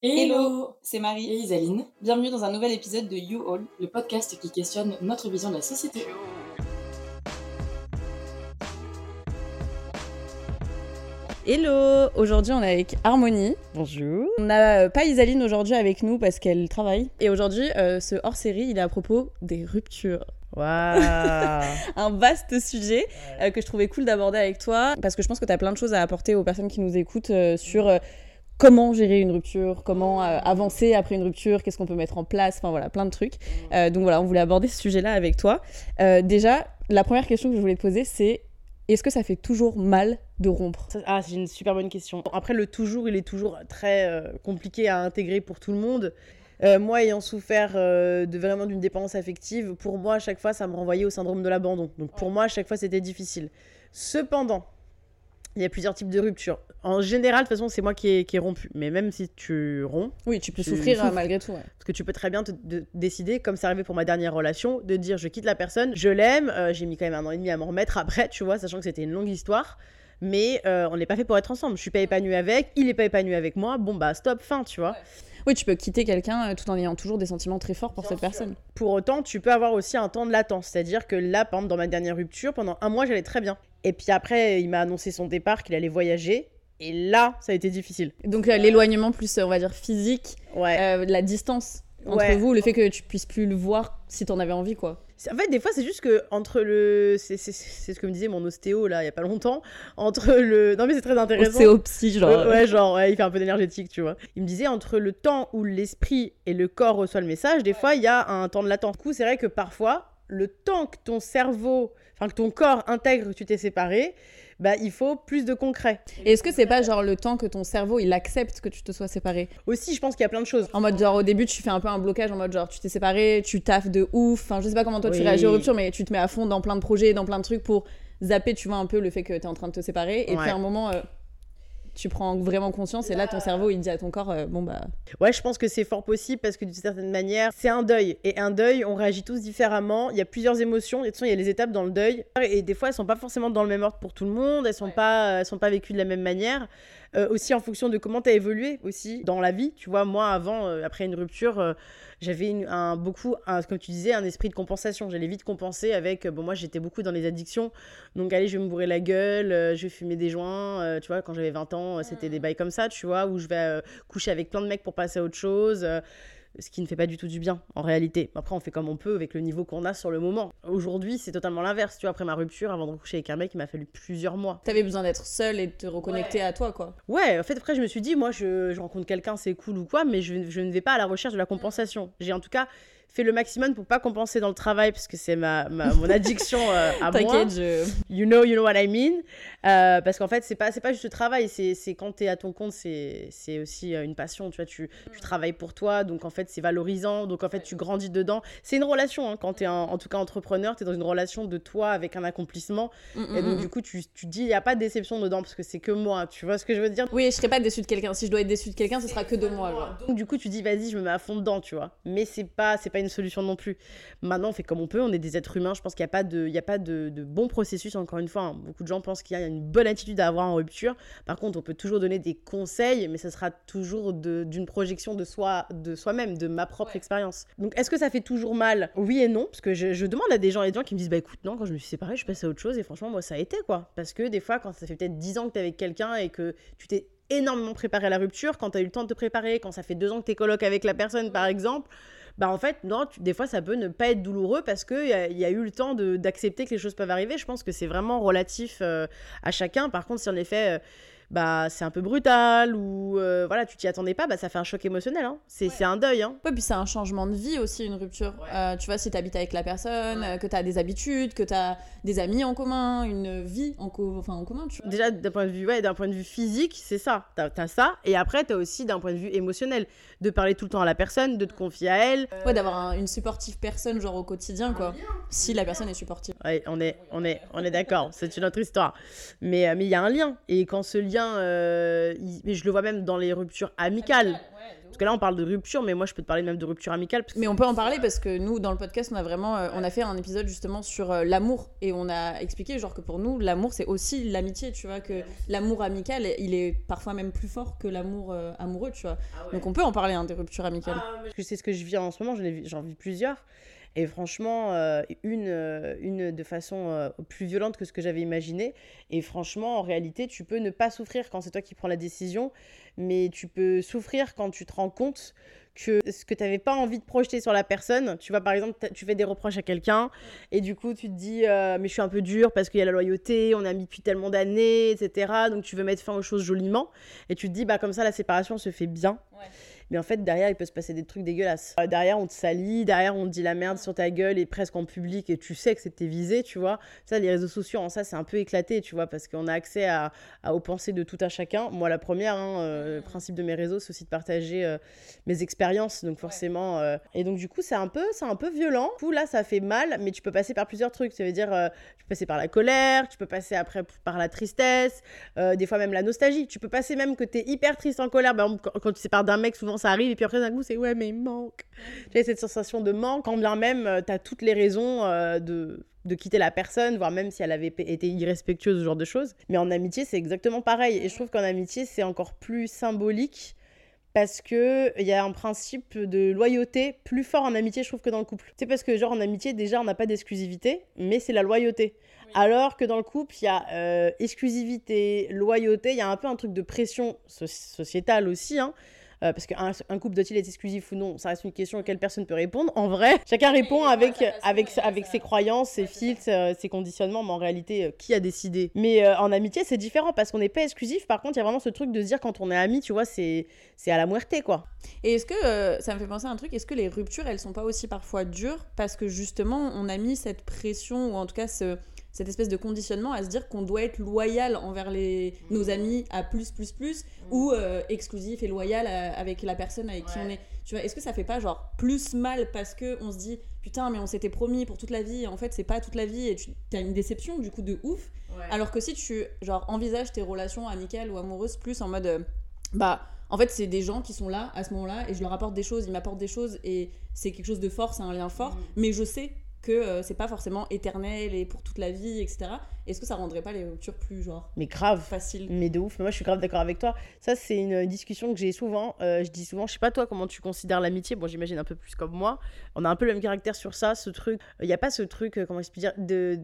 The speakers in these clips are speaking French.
Hello, c'est Marie et Isaline. Bienvenue dans un nouvel épisode de You All, le podcast qui questionne notre vision de la société. Hello Aujourd'hui, on est avec Harmonie. Bonjour. On n'a euh, pas Isaline aujourd'hui avec nous parce qu'elle travaille. Et aujourd'hui, euh, ce hors-série, il est à propos des ruptures. Waouh Un vaste sujet euh, que je trouvais cool d'aborder avec toi parce que je pense que tu as plein de choses à apporter aux personnes qui nous écoutent sur comment gérer une rupture, comment euh, avancer après une rupture, qu'est-ce qu'on peut mettre en place, enfin voilà, plein de trucs. Euh, donc voilà, on voulait aborder ce sujet-là avec toi. Euh, déjà, la première question que je voulais te poser, c'est est-ce que ça fait toujours mal de rompre? Ah, c'est une super bonne question. Après, le toujours, il est toujours très compliqué à intégrer pour tout le monde. moi, ayant souffert de vraiment d'une dépendance affective, pour moi, à chaque fois, ça me renvoyait au syndrome de l'abandon. Donc pour moi, à chaque fois, c'était difficile. Cependant, il y a plusieurs types de ruptures. En général, de toute façon, c'est moi qui ai, qui rompu. Mais même si tu romps. Oui, tu peux souffrir hein, malgré tout. Parce que tu peux très bien te, décider, comme c'est arrivé pour ma dernière relation, de dire je quitte la personne, je l'aime. Euh, j'ai mis quand même un an et demi à m'en remettre après, tu vois, sachant que c'était une longue histoire. Mais euh, on n'est pas fait pour être ensemble. Je suis pas épanouie avec, il est pas épanoui avec moi. Bon, bah, stop, fin, tu vois. Oui, tu peux quitter quelqu'un euh, tout en ayant toujours des sentiments très forts pour cette personne. Pour autant, tu peux avoir aussi un temps de latence. C'est-à-dire que là, par exemple, dans ma dernière rupture, pendant un mois, j'allais très bien. Et puis après, il m'a annoncé son départ, qu'il allait voyager. Et là, ça a été difficile. Donc euh, l'éloignement plus, on va dire, physique, ouais. Euh, la distance entre vous, le fait que tu puisses plus le voir si t'en avais envie, quoi. En fait, des fois, c'est juste que entre le. C'est ce que me disait mon ostéo, là, il y a pas longtemps. Entre le. Non, mais c'est très intéressant. Ostéo-psy, genre. ouais, genre, il fait un peu d'énergétique, tu vois. Il me disait, entre le temps où l'esprit et le corps reçoivent le message, des fois, il y a un temps de latence. Du coup, c'est vrai que parfois, le temps que ton cerveau enfin que ton corps intègre que tu t'es séparé, bah, il faut plus de concret. Et est-ce que c'est pas genre le temps que ton cerveau il accepte que tu te sois séparé? Aussi, je pense qu'il y a plein de choses. En mode genre au début tu fais un peu un blocage en mode genre tu t'es séparé, tu taffes de ouf. Enfin, je sais pas comment toi tu réagis aux ruptures, mais tu te mets à fond dans plein de projets, dans plein de trucs pour zapper, tu vois un peu le fait que tu es en train de te séparer. Et puis à un moment. Euh, tu prends vraiment conscience et là ton cerveau il dit à ton corps euh, bon bah. Ouais je pense que c'est fort possible parce que d'une certaine manière c'est un deuil. Et un deuil on réagit tous différemment. Il y a plusieurs émotions. Et de toute façon il y a les étapes dans le deuil. Et des fois elles sont pas forcément dans le même ordre pour tout le monde. Elles sont pas elles sont pas vécues de la même manière euh, aussi en fonction de comment tu as évolué aussi dans la vie. Tu vois, moi, avant, euh, après une rupture, euh, j'avais un, beaucoup, comme tu disais, un esprit de compensation. J'allais vite compenser avec, bon, moi, j'étais beaucoup dans les addictions. Donc, allez, je vais me bourrer la gueule, je vais fumer des joints. tu vois, quand j'avais 20 ans, c'était des mmh. bails comme ça, tu vois, où je vais coucher avec plein de mecs pour passer à autre chose ce qui ne fait pas du tout du bien en réalité. Après, on fait comme on peut avec le niveau qu'on a sur le moment. Aujourd'hui, c'est totalement l'inverse. Tu vois, après ma rupture, avant de coucher avec un mec, il m'a fallu plusieurs mois. T'avais besoin d'être seule et de te reconnecter à toi, quoi. Ouais, en fait, après, je me suis dit, moi, je, je rencontre quelqu'un, c'est cool ou quoi, mais je, je ne vais pas à la recherche de la compensation. J'ai en tout cas fais le maximum pour pas compenser dans le travail parce que c'est ma, mon addiction euh, à moi. T'inquiète, je... You know, you know what I mean. Euh, parce qu'en fait, c'est pas, c'est pas juste le travail, c'est, c'est quand t'es à ton compte, c'est, c'est aussi euh, une passion, tu vois, tu, tu travailles pour toi, donc en fait, c'est valorisant, donc en fait, tu grandis dedans. C'est une relation, hein, quand t'es en tout cas entrepreneur, t'es dans une relation de toi avec un accomplissement, mm, mm, et donc mm, du coup, tu, tu dis, il y a pas de déception dedans parce que c'est que moi, tu vois ce que je veux dire? Oui, je serais pas déçue de quelqu'un, si je dois être déçue de quelqu'un, ce sera que de moi, genre. Donc du coup, tu dis, vas-y, je me mets à fond dedans, tu vois, mais c'est pas, c'est pas une solution non plus. Maintenant, on fait comme on peut, on est des êtres humains. Je pense qu'il n'y a pas, de, il a pas de, bon processus, encore une fois. Hein. Beaucoup de gens pensent qu'il y a une bonne attitude à avoir en rupture. Par contre, on peut toujours donner des conseils, mais ça sera toujours d'une projection de soi, de soi-même, de ma propre expérience. Donc, est-ce que ça fait toujours mal? Oui et non, parce que je, demande à des gens et des gens qui me disent, bah écoute, non, quand je me suis séparée, je passe à autre chose. Et franchement, moi, ça a été quoi. Parce que des fois, quand ça fait peut-être 10 ans que tu es avec quelqu'un et que tu t'es énormément préparé à la rupture, quand tu as eu le temps de te préparer, quand ça fait deux ans que tu es coloc avec la personne, par exemple, bah en fait, non, des fois, ça peut ne pas être douloureux parce qu'il y, a, y a eu le temps d'accepter que les choses peuvent arriver. Je pense que c'est vraiment relatif euh, à chacun. Par contre, si en effet... Euh, bah c'est un peu brutal ou euh, voilà tu t'y attendais pas bah ça fait un choc émotionnel hein. c'est un deuil hein. ouais puis c'est un changement de vie aussi une rupture. Euh, tu vois si t'habites avec la personne que que t'as des habitudes que t'as des amis en commun une vie en, enfin, en commun tu vois. déjà d'un point de vue ouais d'un point de vue physique c'est ça. T'as as ça et après t'as aussi d'un point de vue émotionnel. De parler tout le temps à la personne de te confier à elle. Ouais d'avoir une supportive personne genre au quotidien quoi. si la personne est supportive. Ouais on est on est on est d'accord. C'est une autre histoire. Mais euh, mais il y a un lien. Et quand ce lien euh, mais je le vois même dans les ruptures amicales. Parce que là, on parle de rupture, mais moi, je peux te parler même de rupture amicale. Mais on peut en parler parce que nous, dans le podcast, on a vraiment, euh, on a fait un épisode justement sur euh, l'amour et on a expliqué genre que pour nous, l'amour, c'est aussi l'amitié, tu vois, que l'amour amical, il est parfois même plus fort que l'amour euh, amoureux, tu vois. Ah Donc on peut en parler hein, des ruptures amicales. Ah, parce que c'est ce que je vis en ce moment, j'en vis plusieurs. Et franchement, euh, une, euh, une de façon euh, plus violente que ce que j'avais imaginé. Et franchement, en réalité, tu peux ne pas souffrir quand c'est toi qui prends la décision, mais tu peux souffrir quand tu te rends compte que ce que tu n'avais pas envie de projeter sur la personne, tu vois, par exemple, tu fais des reproches à quelqu'un, et du coup, tu te dis, mais je suis un peu dur parce qu'il y a la loyauté, on a mis depuis tellement d'années, etc. Donc, tu veux mettre fin aux choses joliment, et tu te dis, bah, comme ça, la séparation se fait bien. Ouais. Mais en fait, derrière, il peut se passer des trucs dégueulasses. Euh, derrière, on te salit, derrière, on te dit la merde sur ta gueule et presque en public et tu sais que c'était visé, tu vois. Ça, les réseaux sociaux, en ça, c'est un peu éclaté, tu vois, parce qu'on a accès à, aux pensées de tout un chacun. Moi, la première, hein, euh, le principe de mes réseaux, c'est aussi de partager euh, mes expériences, donc forcément. et donc, du coup, c'est un peu, c'est un peu violent. Du coup, là, ça fait mal, mais tu peux passer par plusieurs trucs. Ça veut dire, tu peux passer par la colère, tu peux passer après par la tristesse, des fois même la nostalgie. Tu peux passer même que tu es hyper triste en colère. Quand, quand tu sépares d'un mec, souvent ça arrive, et puis après d'un coup, c'est ouais, mais il manque. J'ai cette sensation de manque, quand bien même euh, tu as toutes les raisons euh, de, de quitter la personne, voire même si elle avait été irrespectueuse, ce genre de choses. Mais en amitié, c'est exactement pareil. Et je trouve qu'en amitié, c'est encore plus symbolique parce que il y a un principe de loyauté plus fort en amitié, je trouve, que dans le couple. C'est parce que, genre, en amitié, déjà, on n'a pas d'exclusivité, mais c'est la loyauté. Alors que dans le couple, il y a euh, exclusivité, loyauté, il y a un peu un truc de pression sociétale aussi, hein, euh, parce qu'un un couple doit-il être exclusif ou non Ça reste une question à laquelle personne ne peut répondre. En vrai, chacun répond avec, avec, avec ses croyances, ses filtres, euh, ses conditionnements, mais en réalité, euh, qui a décidé? Mais en amitié, c'est différent parce qu'on n'est pas exclusif. Par contre, il y a vraiment ce truc de se dire quand on est ami, tu vois, c'est à la muerte, quoi. Et est-ce que, ça me fait penser à un truc, est-ce que les ruptures, elles sont pas aussi parfois dures parce que justement, on a mis cette pression, ou en tout cas ce cette espèce de conditionnement à se dire qu'on doit être loyal envers les, nos mmh. amis à plus, plus, plus, mmh. ou euh, exclusif et loyal avec la personne avec qui on est. Tu vois, est-ce que ça fait pas genre plus mal parce que on se dit putain, mais on s'était promis pour toute la vie, et en fait, c'est pas toute la vie, et tu as une déception du coup de ouf. Alors que si tu genre envisages tes relations amicales ou amoureuses plus en mode euh, bah en fait, c'est des gens qui sont là à ce moment-là et je leur apporte des choses, ils m'apportent des choses et c'est quelque chose de fort, c'est un lien fort. Mmh. Mais je sais que euh, c'est pas forcément éternel et pour toute la vie, etc. Est-ce que ça rendrait pas les ruptures plus genre Mais grave. Facile. Mais de ouf. Mais moi, je suis grave d'accord avec toi. Ça, c'est une discussion que j'ai souvent. Euh, je dis souvent, je sais pas toi comment tu considères l'amitié. Bon, j'imagine un peu plus comme moi. On a un peu le même caractère sur ça. Ce truc, il n'y a pas ce truc, euh, comment expliquer, de,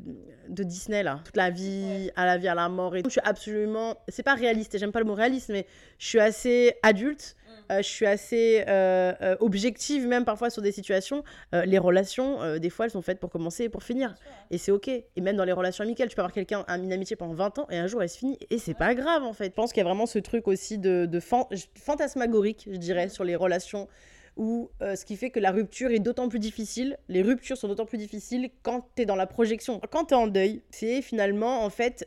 de Disney là. Toute la vie, à la vie, à la mort. Et Je suis absolument. C'est pas réaliste. J'aime pas le mot réaliste, mais je suis assez adulte je suis assez euh, euh, objective même parfois sur des situations. les relations, des fois, elles sont faites pour commencer et pour finir. Et c'est ok. Et même dans les relations amicales, tu peux avoir quelqu'un, une amitié pendant 20 ans et un jour elle se finit. Et c'est pas grave en fait. Je pense qu'il y a vraiment ce truc aussi de, de fantasmagorique, je dirais, sur les relations ou ce qui fait que la rupture est d'autant plus difficile, les ruptures sont d'autant plus difficiles quand tu es dans la projection. Quand tu es en deuil, c'est finalement en fait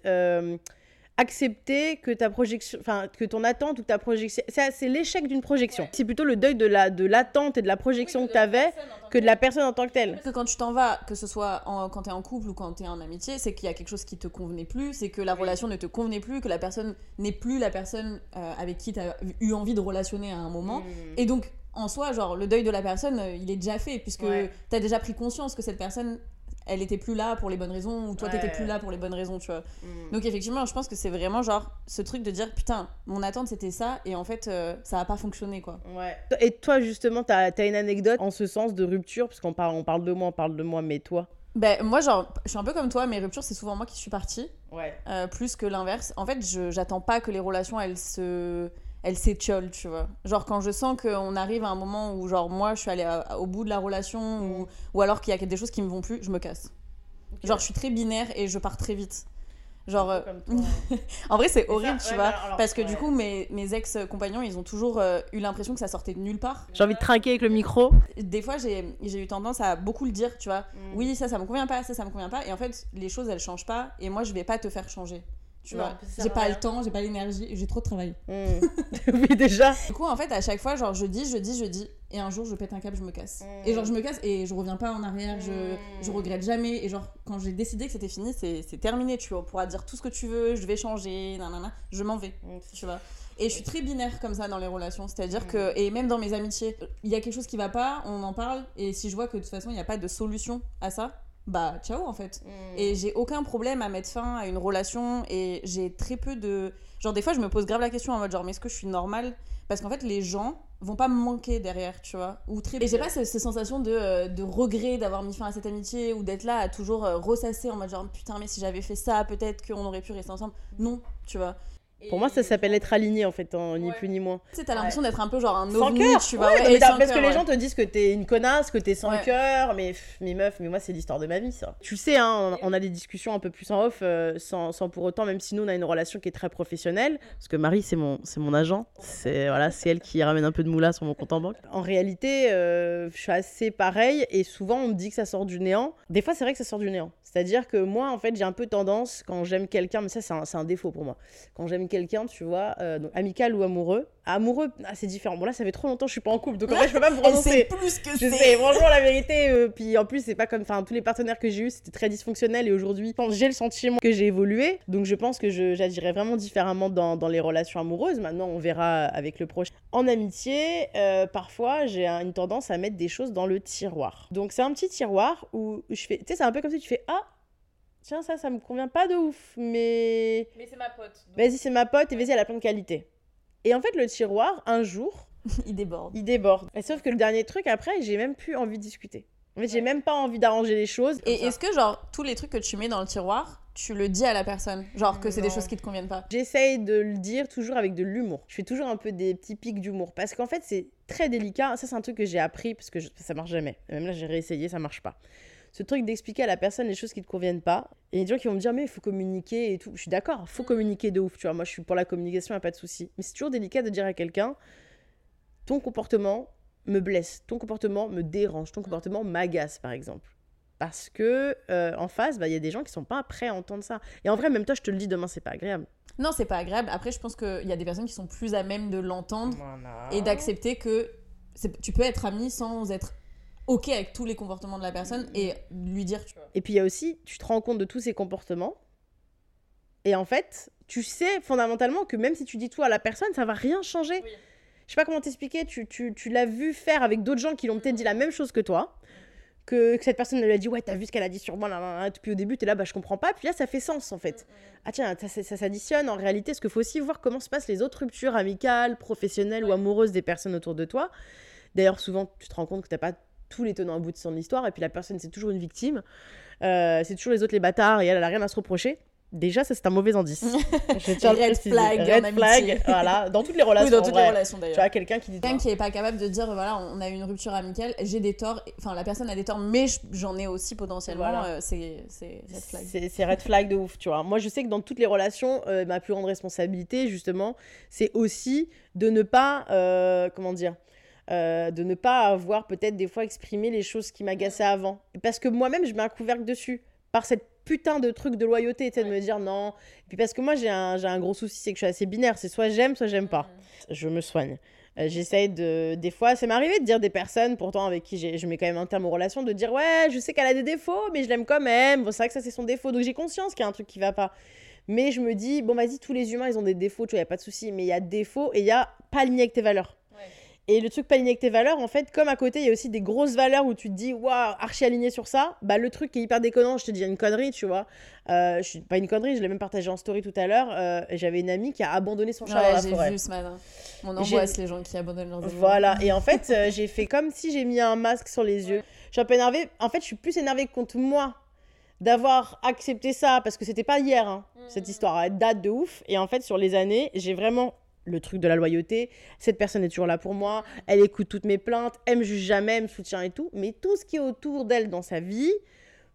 accepter que ta projection, enfin que ton attente ou ta projection, c'est l'échec d'une projection. C'est plutôt le deuil de la de l'attente et de la projection que tu avais que de la personne en tant que telle. Que quand tu t'en vas, que ce soit quand tu es en couple ou quand tu es en amitié, c'est qu'il y a quelque chose qui te convenait plus, c'est que la relation ne te convenait plus, que la personne n'est plus la personne euh, avec qui tu as eu envie de relationner à un moment. Hmm. Et donc en soi, genre le deuil de la personne, euh, il est déjà fait puisque tu as déjà pris conscience que cette personne elle était plus là pour les bonnes raisons ou toi t'étais plus là pour les bonnes raisons tu vois. Mm. donc effectivement je pense que c'est vraiment genre ce truc de dire putain mon attente c'était ça et en fait euh, ça a pas fonctionné quoi. Ouais. Et toi justement t'as as une anecdote en ce sens de rupture? Parce qu'on parle on parle de moi on parle de moi mais toi? Ben moi genre je suis un peu comme toi mes ruptures c'est souvent moi qui suis partie. Ouais. Euh, plus que l'inverse. En fait je j'attends pas que les relations elles se elle s'étiole, tu vois. Genre quand je sens qu'on arrive à un moment où genre moi je suis allée au bout de la relation ou, mm. ou alors qu'il y a des choses qui me vont plus, je me casse. Genre je suis très binaire et je pars très vite. Genre euh, en vrai c'est horrible, tu vois, parce que du coup mes, mes ex-compagnons, ils ont toujours euh, eu l'impression que ça sortait de nulle part. J'ai envie de trinquer avec le micro. Des fois j'ai eu tendance à beaucoup le dire, tu vois. Mm. Oui, ça ça me convient pas, ça ça me convient pas et en fait les choses elles changent pas et moi je vais pas te faire changer Tu vois, j'ai pas le temps, j'ai pas l'énergie, j'ai trop de travail. Hmm. oui, déjà. Du coup, en fait, à chaque fois, genre, je dis, je dis, je dis, et un jour, je pète un câble, je me casse. Et genre, je me casse et je reviens pas en arrière, je, je regrette jamais. Et genre, quand j'ai décidé que c'était fini, c'est terminé, tu vois. On pourra dire tout ce que tu veux, je vais changer, nanana, je m'en vais, tu vois. Et je suis très binaire comme ça dans les relations. C'est-à-dire que, et même dans mes amitiés, il y a quelque chose qui va pas, on en parle. Et si je vois que de toute façon, il n'y a pas de solution à ça, bah ciao en fait. Mm. Et j'ai aucun problème à mettre fin à une relation et j'ai très peu de. Genre, des fois, je me pose grave la question en mode genre, mais est-ce que je suis normale? Parce qu'en fait, les gens vont pas me manquer derrière, tu vois. Ou très... Et j'ai pas cette, sensation de, euh, de regret d'avoir mis fin à cette amitié ou d'être là à toujours euh, ressasser en mode genre, putain, mais si j'avais fait ça, peut-être qu'on aurait pu rester ensemble. Non, tu vois. Pour moi, ça s'appelle être aligné en fait, ni plus ni moins. Tu sais, t'as l'impression d'être un peu genre un ovni, tu vois. parce que les gens te disent que t'es une connasse, que t'es sans cœur, mais mes meufs, mais moi, c'est l'histoire de ma vie, ça. Tu sais, hein, on, a des discussions un peu plus en off, euh, sans, sans, pour autant, même si nous, on a une relation qui est très professionnelle, parce que Marie, c'est mon, c'est mon agent, c'est voilà, c'est elle qui ramène un peu de moula sur mon compte en banque. En réalité, euh, je suis assez pareil, et souvent, on me dit que ça sort du néant. Des fois, c'est vrai que ça sort du néant. C'est-à-dire que moi, en fait, j'ai un peu tendance, quand j'aime quelqu'un, mais ça, c'est un, un, défaut pour moi. Quand j'aime quelqu'un, tu vois, euh, donc amical ou amoureux, amoureux, ah, c'est différent. Bon, là, ça fait trop longtemps que je suis pas en couple, donc en vrai, je peux pas me prononcer. plus que je sais, franchement, la vérité. Euh, puis en plus, c'est pas comme. Enfin, tous les partenaires que j'ai eu, c'était très dysfonctionnel. Et aujourd'hui, j'ai le sentiment que j'ai évolué. Donc je pense que j'agirais vraiment différemment dans, dans, les relations amoureuses. Maintenant, on verra avec le prochain. En amitié, euh, parfois, j'ai une tendance à mettre des choses dans le tiroir. Donc c'est un petit tiroir où je fais. Tu sais, c'est un peu comme si tu fais Ah, tiens, ça, ça me convient pas de ouf, mais. Mais c'est ma pote. Vas-y, c'est ma pote et vas-y, elle a plein de qualités. Et en fait, le tiroir, un jour. il déborde. Il déborde. Et sauf que le dernier truc, après, j'ai même plus envie de discuter. En fait, j'ai même pas envie d'arranger les choses. Et est-ce que, genre, tous les trucs que tu mets dans le tiroir, tu le dis à la personne? Genre que c'est des choses qui te conviennent pas? J'essaye de le dire toujours avec de l'humour. Je fais toujours un peu des petits pics d'humour. Parce qu'en fait, c'est très délicat. Ça, c'est un truc que j'ai appris parce que ça marche jamais. Même là, j'ai réessayé, ça marche pas ce truc d'expliquer à la personne les choses qui te conviennent pas. Et il y a des gens qui vont me dire, mais il faut communiquer et tout. Je suis d'accord, il faut mm. communiquer de ouf, tu vois. Moi, je suis pour la communication, il a pas de souci. Mais c'est toujours délicat de dire à quelqu'un, ton comportement me blesse, ton comportement me dérange, ton comportement m'agace, par exemple. Parce que euh, en face, bah, il y a des gens qui sont pas prêts à entendre ça. Et en vrai, même toi, je te le dis, demain, c'est pas agréable. Non, c'est pas agréable. Après, je pense qu'il y a des personnes qui sont plus à même de l'entendre et d'accepter que tu peux être ami sans être ok avec tous les comportements de la personne et lui dire, tu vois. Et puis il y a aussi, tu te rends compte de tous ces comportements. Et en fait, tu sais fondamentalement que même si tu dis tout à la personne, ça va rien changer. Je sais pas comment t'expliquer, tu, tu, tu l'as vu faire avec d'autres gens qui l'ont peut-être dit la même chose que toi. Que, que cette personne lui a dit ouais t'as vu ce qu'elle a dit sur moi là, là, puis au début t'es là bah je comprends pas puis là ça fait sens en fait ah tiens ça, ça, s'additionne en réalité ce qu'il faut aussi voir comment se passent les autres ruptures amicales professionnelles ou amoureuses des personnes autour de toi d'ailleurs souvent tu te rends compte que t'as pas tous les tenants aboutissants de l'histoire, et puis la personne, c'est toujours une victime. Euh, c'est toujours les autres les bâtards, et elle, elle a rien à se reprocher. Déjà, ça c'est un mauvais indice. Je tiens red flag, red flag, voilà, dans toutes les relations. Oui, dans toutes les relations d'ailleurs. Tu vois quelqu'un qui dit. Quelqu'un qui est pas capable de dire voilà, on a eu une rupture amicale, j'ai des torts, enfin la personne a des torts, mais j'en ai aussi potentiellement. Euh, c'est red flag. C'est red flag de ouf, tu vois. Moi, je sais que dans toutes les relations, euh, ma plus grande responsabilité, justement, c'est aussi de ne pas, comment dire, euh, de ne pas avoir peut-être des fois exprimé les choses qui m'agaçaient avant. Parce que moi-même, je mets un couvercle dessus. Par cette putain de truc de loyauté, tu de me dire non. Et puis parce que moi, j'ai un, un, gros souci, c'est que je suis assez binaire. C'est soit j'aime, soit j'aime pas. Mm. Je me soigne. Euh, j'essaye de. Des fois, ça m'est arrivé de dire des personnes, pourtant avec qui je mets quand même un terme aux relations, de dire ouais, je sais qu'elle a des défauts, mais je l'aime quand même. Bon, c'est vrai que ça, c'est son défaut. Donc j'ai conscience qu'il y a un truc qui va pas. Mais je me dis, bon, vas-y, tous les humains, ils ont des défauts, tu vois, il a pas de souci. Mais il y a défauts et il y a pas aligné avec tes valeurs. Et le truc pas aligné avec tes valeurs, en fait, comme à côté, il y a aussi des grosses valeurs où tu te dis, waouh, archi aligné sur ça, bah le truc qui est hyper déconnant, je te dis une connerie, tu vois. Euh, je suis pas une connerie, je l'ai même partagé en story tout à l'heure. Euh, J'avais une amie qui a abandonné son chat dans la forêt. J'ai vu ce matin. On angoisse les gens qui abandonnent leurs animaux. Voilà, et en fait, euh, j'ai fait comme si j'ai mis un masque sur les yeux. Je suis un peu énervée. En fait, je suis plus énervée contre moi d'avoir accepté ça parce que c'était pas hier, hein, cette mmh. histoire. Elle date de ouf. Et en fait, sur les années, j'ai vraiment le truc de la loyauté. Cette personne est toujours là pour moi, elle écoute toutes mes plaintes, elle me juge jamais, elle me soutient et tout. Mais tout ce qui est autour d'elle dans sa vie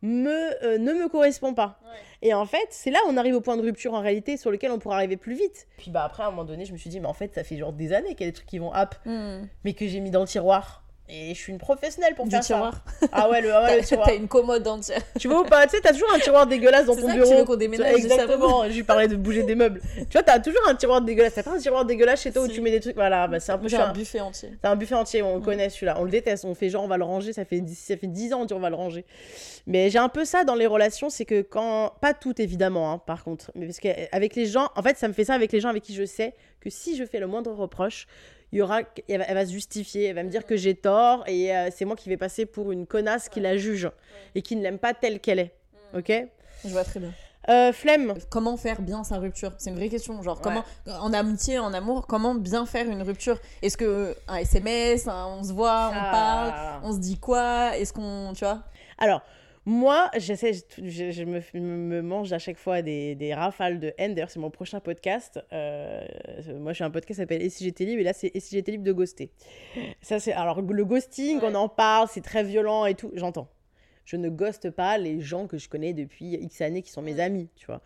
me, euh, ne me correspond pas. Et en fait, c'est là où on arrive au point de rupture en réalité sur lequel on pourrait arriver plus vite. Puis bah après, à un moment donné, je me suis dit, mais en fait, ça fait genre des années qu'il y a des trucs qui vont hop, hmm. mais que j'ai mis dans le tiroir Et je suis une professionnelle pour Du faire tiroir. ça. Ah ouais, le, ah ouais, le T'as tiroir. t'as une commode entière. Tu vois ou pas Tu sais, t'as toujours un tiroir dégueulasse dans ton ça que bureau. tu veux qu'on déménage, Exactement. Je lui parlais de bouger des meubles. Tu vois, t'as toujours un tiroir dégueulasse. T'as pas un tiroir dégueulasse chez toi où tu mets des trucs. Voilà, bah, c'est un peu j'ai un buffet entier. C'est un buffet entier, on le Mm. connaît celui-là. On le déteste, on fait genre on va le ranger, ça fait 10, ça fait 10 ans on dit on va le ranger. Mais j'ai un peu ça dans les relations, c'est que quand. Pas toutes évidemment, hein, par contre. Mais parce qu'avec les gens, en fait, ça me fait ça avec les gens avec qui je sais que si je fais le moindre reproche, il y aura, elle, va, elle va se justifier, elle va me dire que j'ai tort et euh, c'est moi qui vais passer pour une connasse qui la juge et qui ne l'aime pas telle qu'elle est. Ok? Je vois très bien. Euh, Flemme. Comment faire bien sa rupture? C'est une vraie question. Genre, Ouais. comment, en amitié, en amour, comment bien faire une rupture? Est-ce que un SMS, un on se voit, on Ah. parle, on se dit quoi? Est-ce qu'on. Tu vois? Alors, moi, j'essaie, je, je me, me mange à chaque fois des, des rafales de haine. D'ailleurs, c'est mon prochain podcast. Euh, moi, je suis un podcast qui s'appelle Et si j'étais libre? Et là, c'est Et si j'étais libre de ghoster. Ça, c'est, alors, le ghosting, Ouais. on en parle, c'est très violent et tout. J'entends. Je ne ghoste pas les gens que je connais depuis X années qui sont mes amis, tu vois.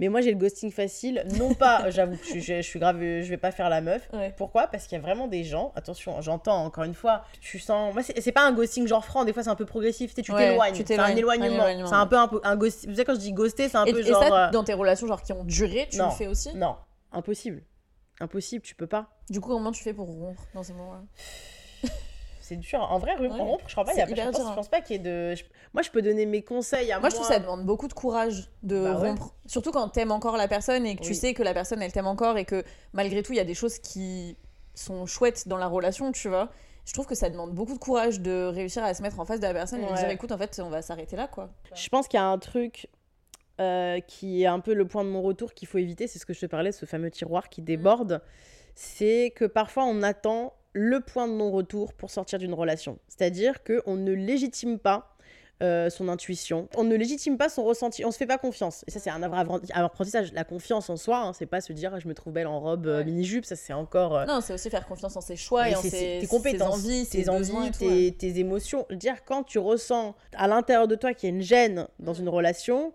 Mais moi, j'ai le ghosting facile. Non pas, j'avoue, je, je- je suis grave, je vais pas faire la meuf. Ouais. Pourquoi? Parce qu'il y a vraiment des gens, attention, j'entends encore une fois, tu sens. Moi, c'est pas un ghosting genre franc, des fois c'est un peu progressif, tu sais, tu Ouais, t'éloignes. tu C'est un éloignement. un éloignement, C'est un peu un, un ghosting. Vous savez, quand je dis ghoster, c'est un Et, peu et genre. ça, euh, dans tes relations genre qui ont duré, tu non. le fais aussi? Non, impossible. Impossible, tu peux pas. Du coup, comment tu fais pour rompre dans ces moments-là? C'est dur. En vrai, rompre, je crois pas. Y a je, pense, je hein. pense pas qu'il y ait de. je- Moi, je peux donner mes conseils à moi. Moi, je trouve que ça demande beaucoup de courage de Bah ouais. rompre. Surtout quand t'aimes encore la personne et que tu sais que la personne, elle t'aime encore et que malgré tout, il y a des choses qui sont chouettes dans la relation, tu vois. Je trouve que ça demande beaucoup de courage de réussir à se mettre en face de la personne et Ouais. dire écoute, en fait, on va s'arrêter là, quoi. Je pense qu'il y a un truc euh, qui est un peu le point de mon retour qu'il faut éviter, c'est ce que je te parlais, ce fameux tiroir qui déborde. C'est que parfois on attend le point de non-retour pour sortir d'une relation. C'est-à-dire qu'on ne légitime pas euh, son intuition, on ne légitime pas son ressenti, on se fait pas confiance. Et ça, c'est un apprentissage. La confiance en soi, hein, c'est pas se dire je me trouve belle en robe euh, Ouais. mini-jupe, ça c'est encore. euh, Non, c'est aussi faire confiance en ses choix et en ses, tes ses envies, ses tes envies, tout, tes, ouais. tes émotions. Dire quand tu ressens à l'intérieur de toi qu'il y a une gêne dans Mm. une relation,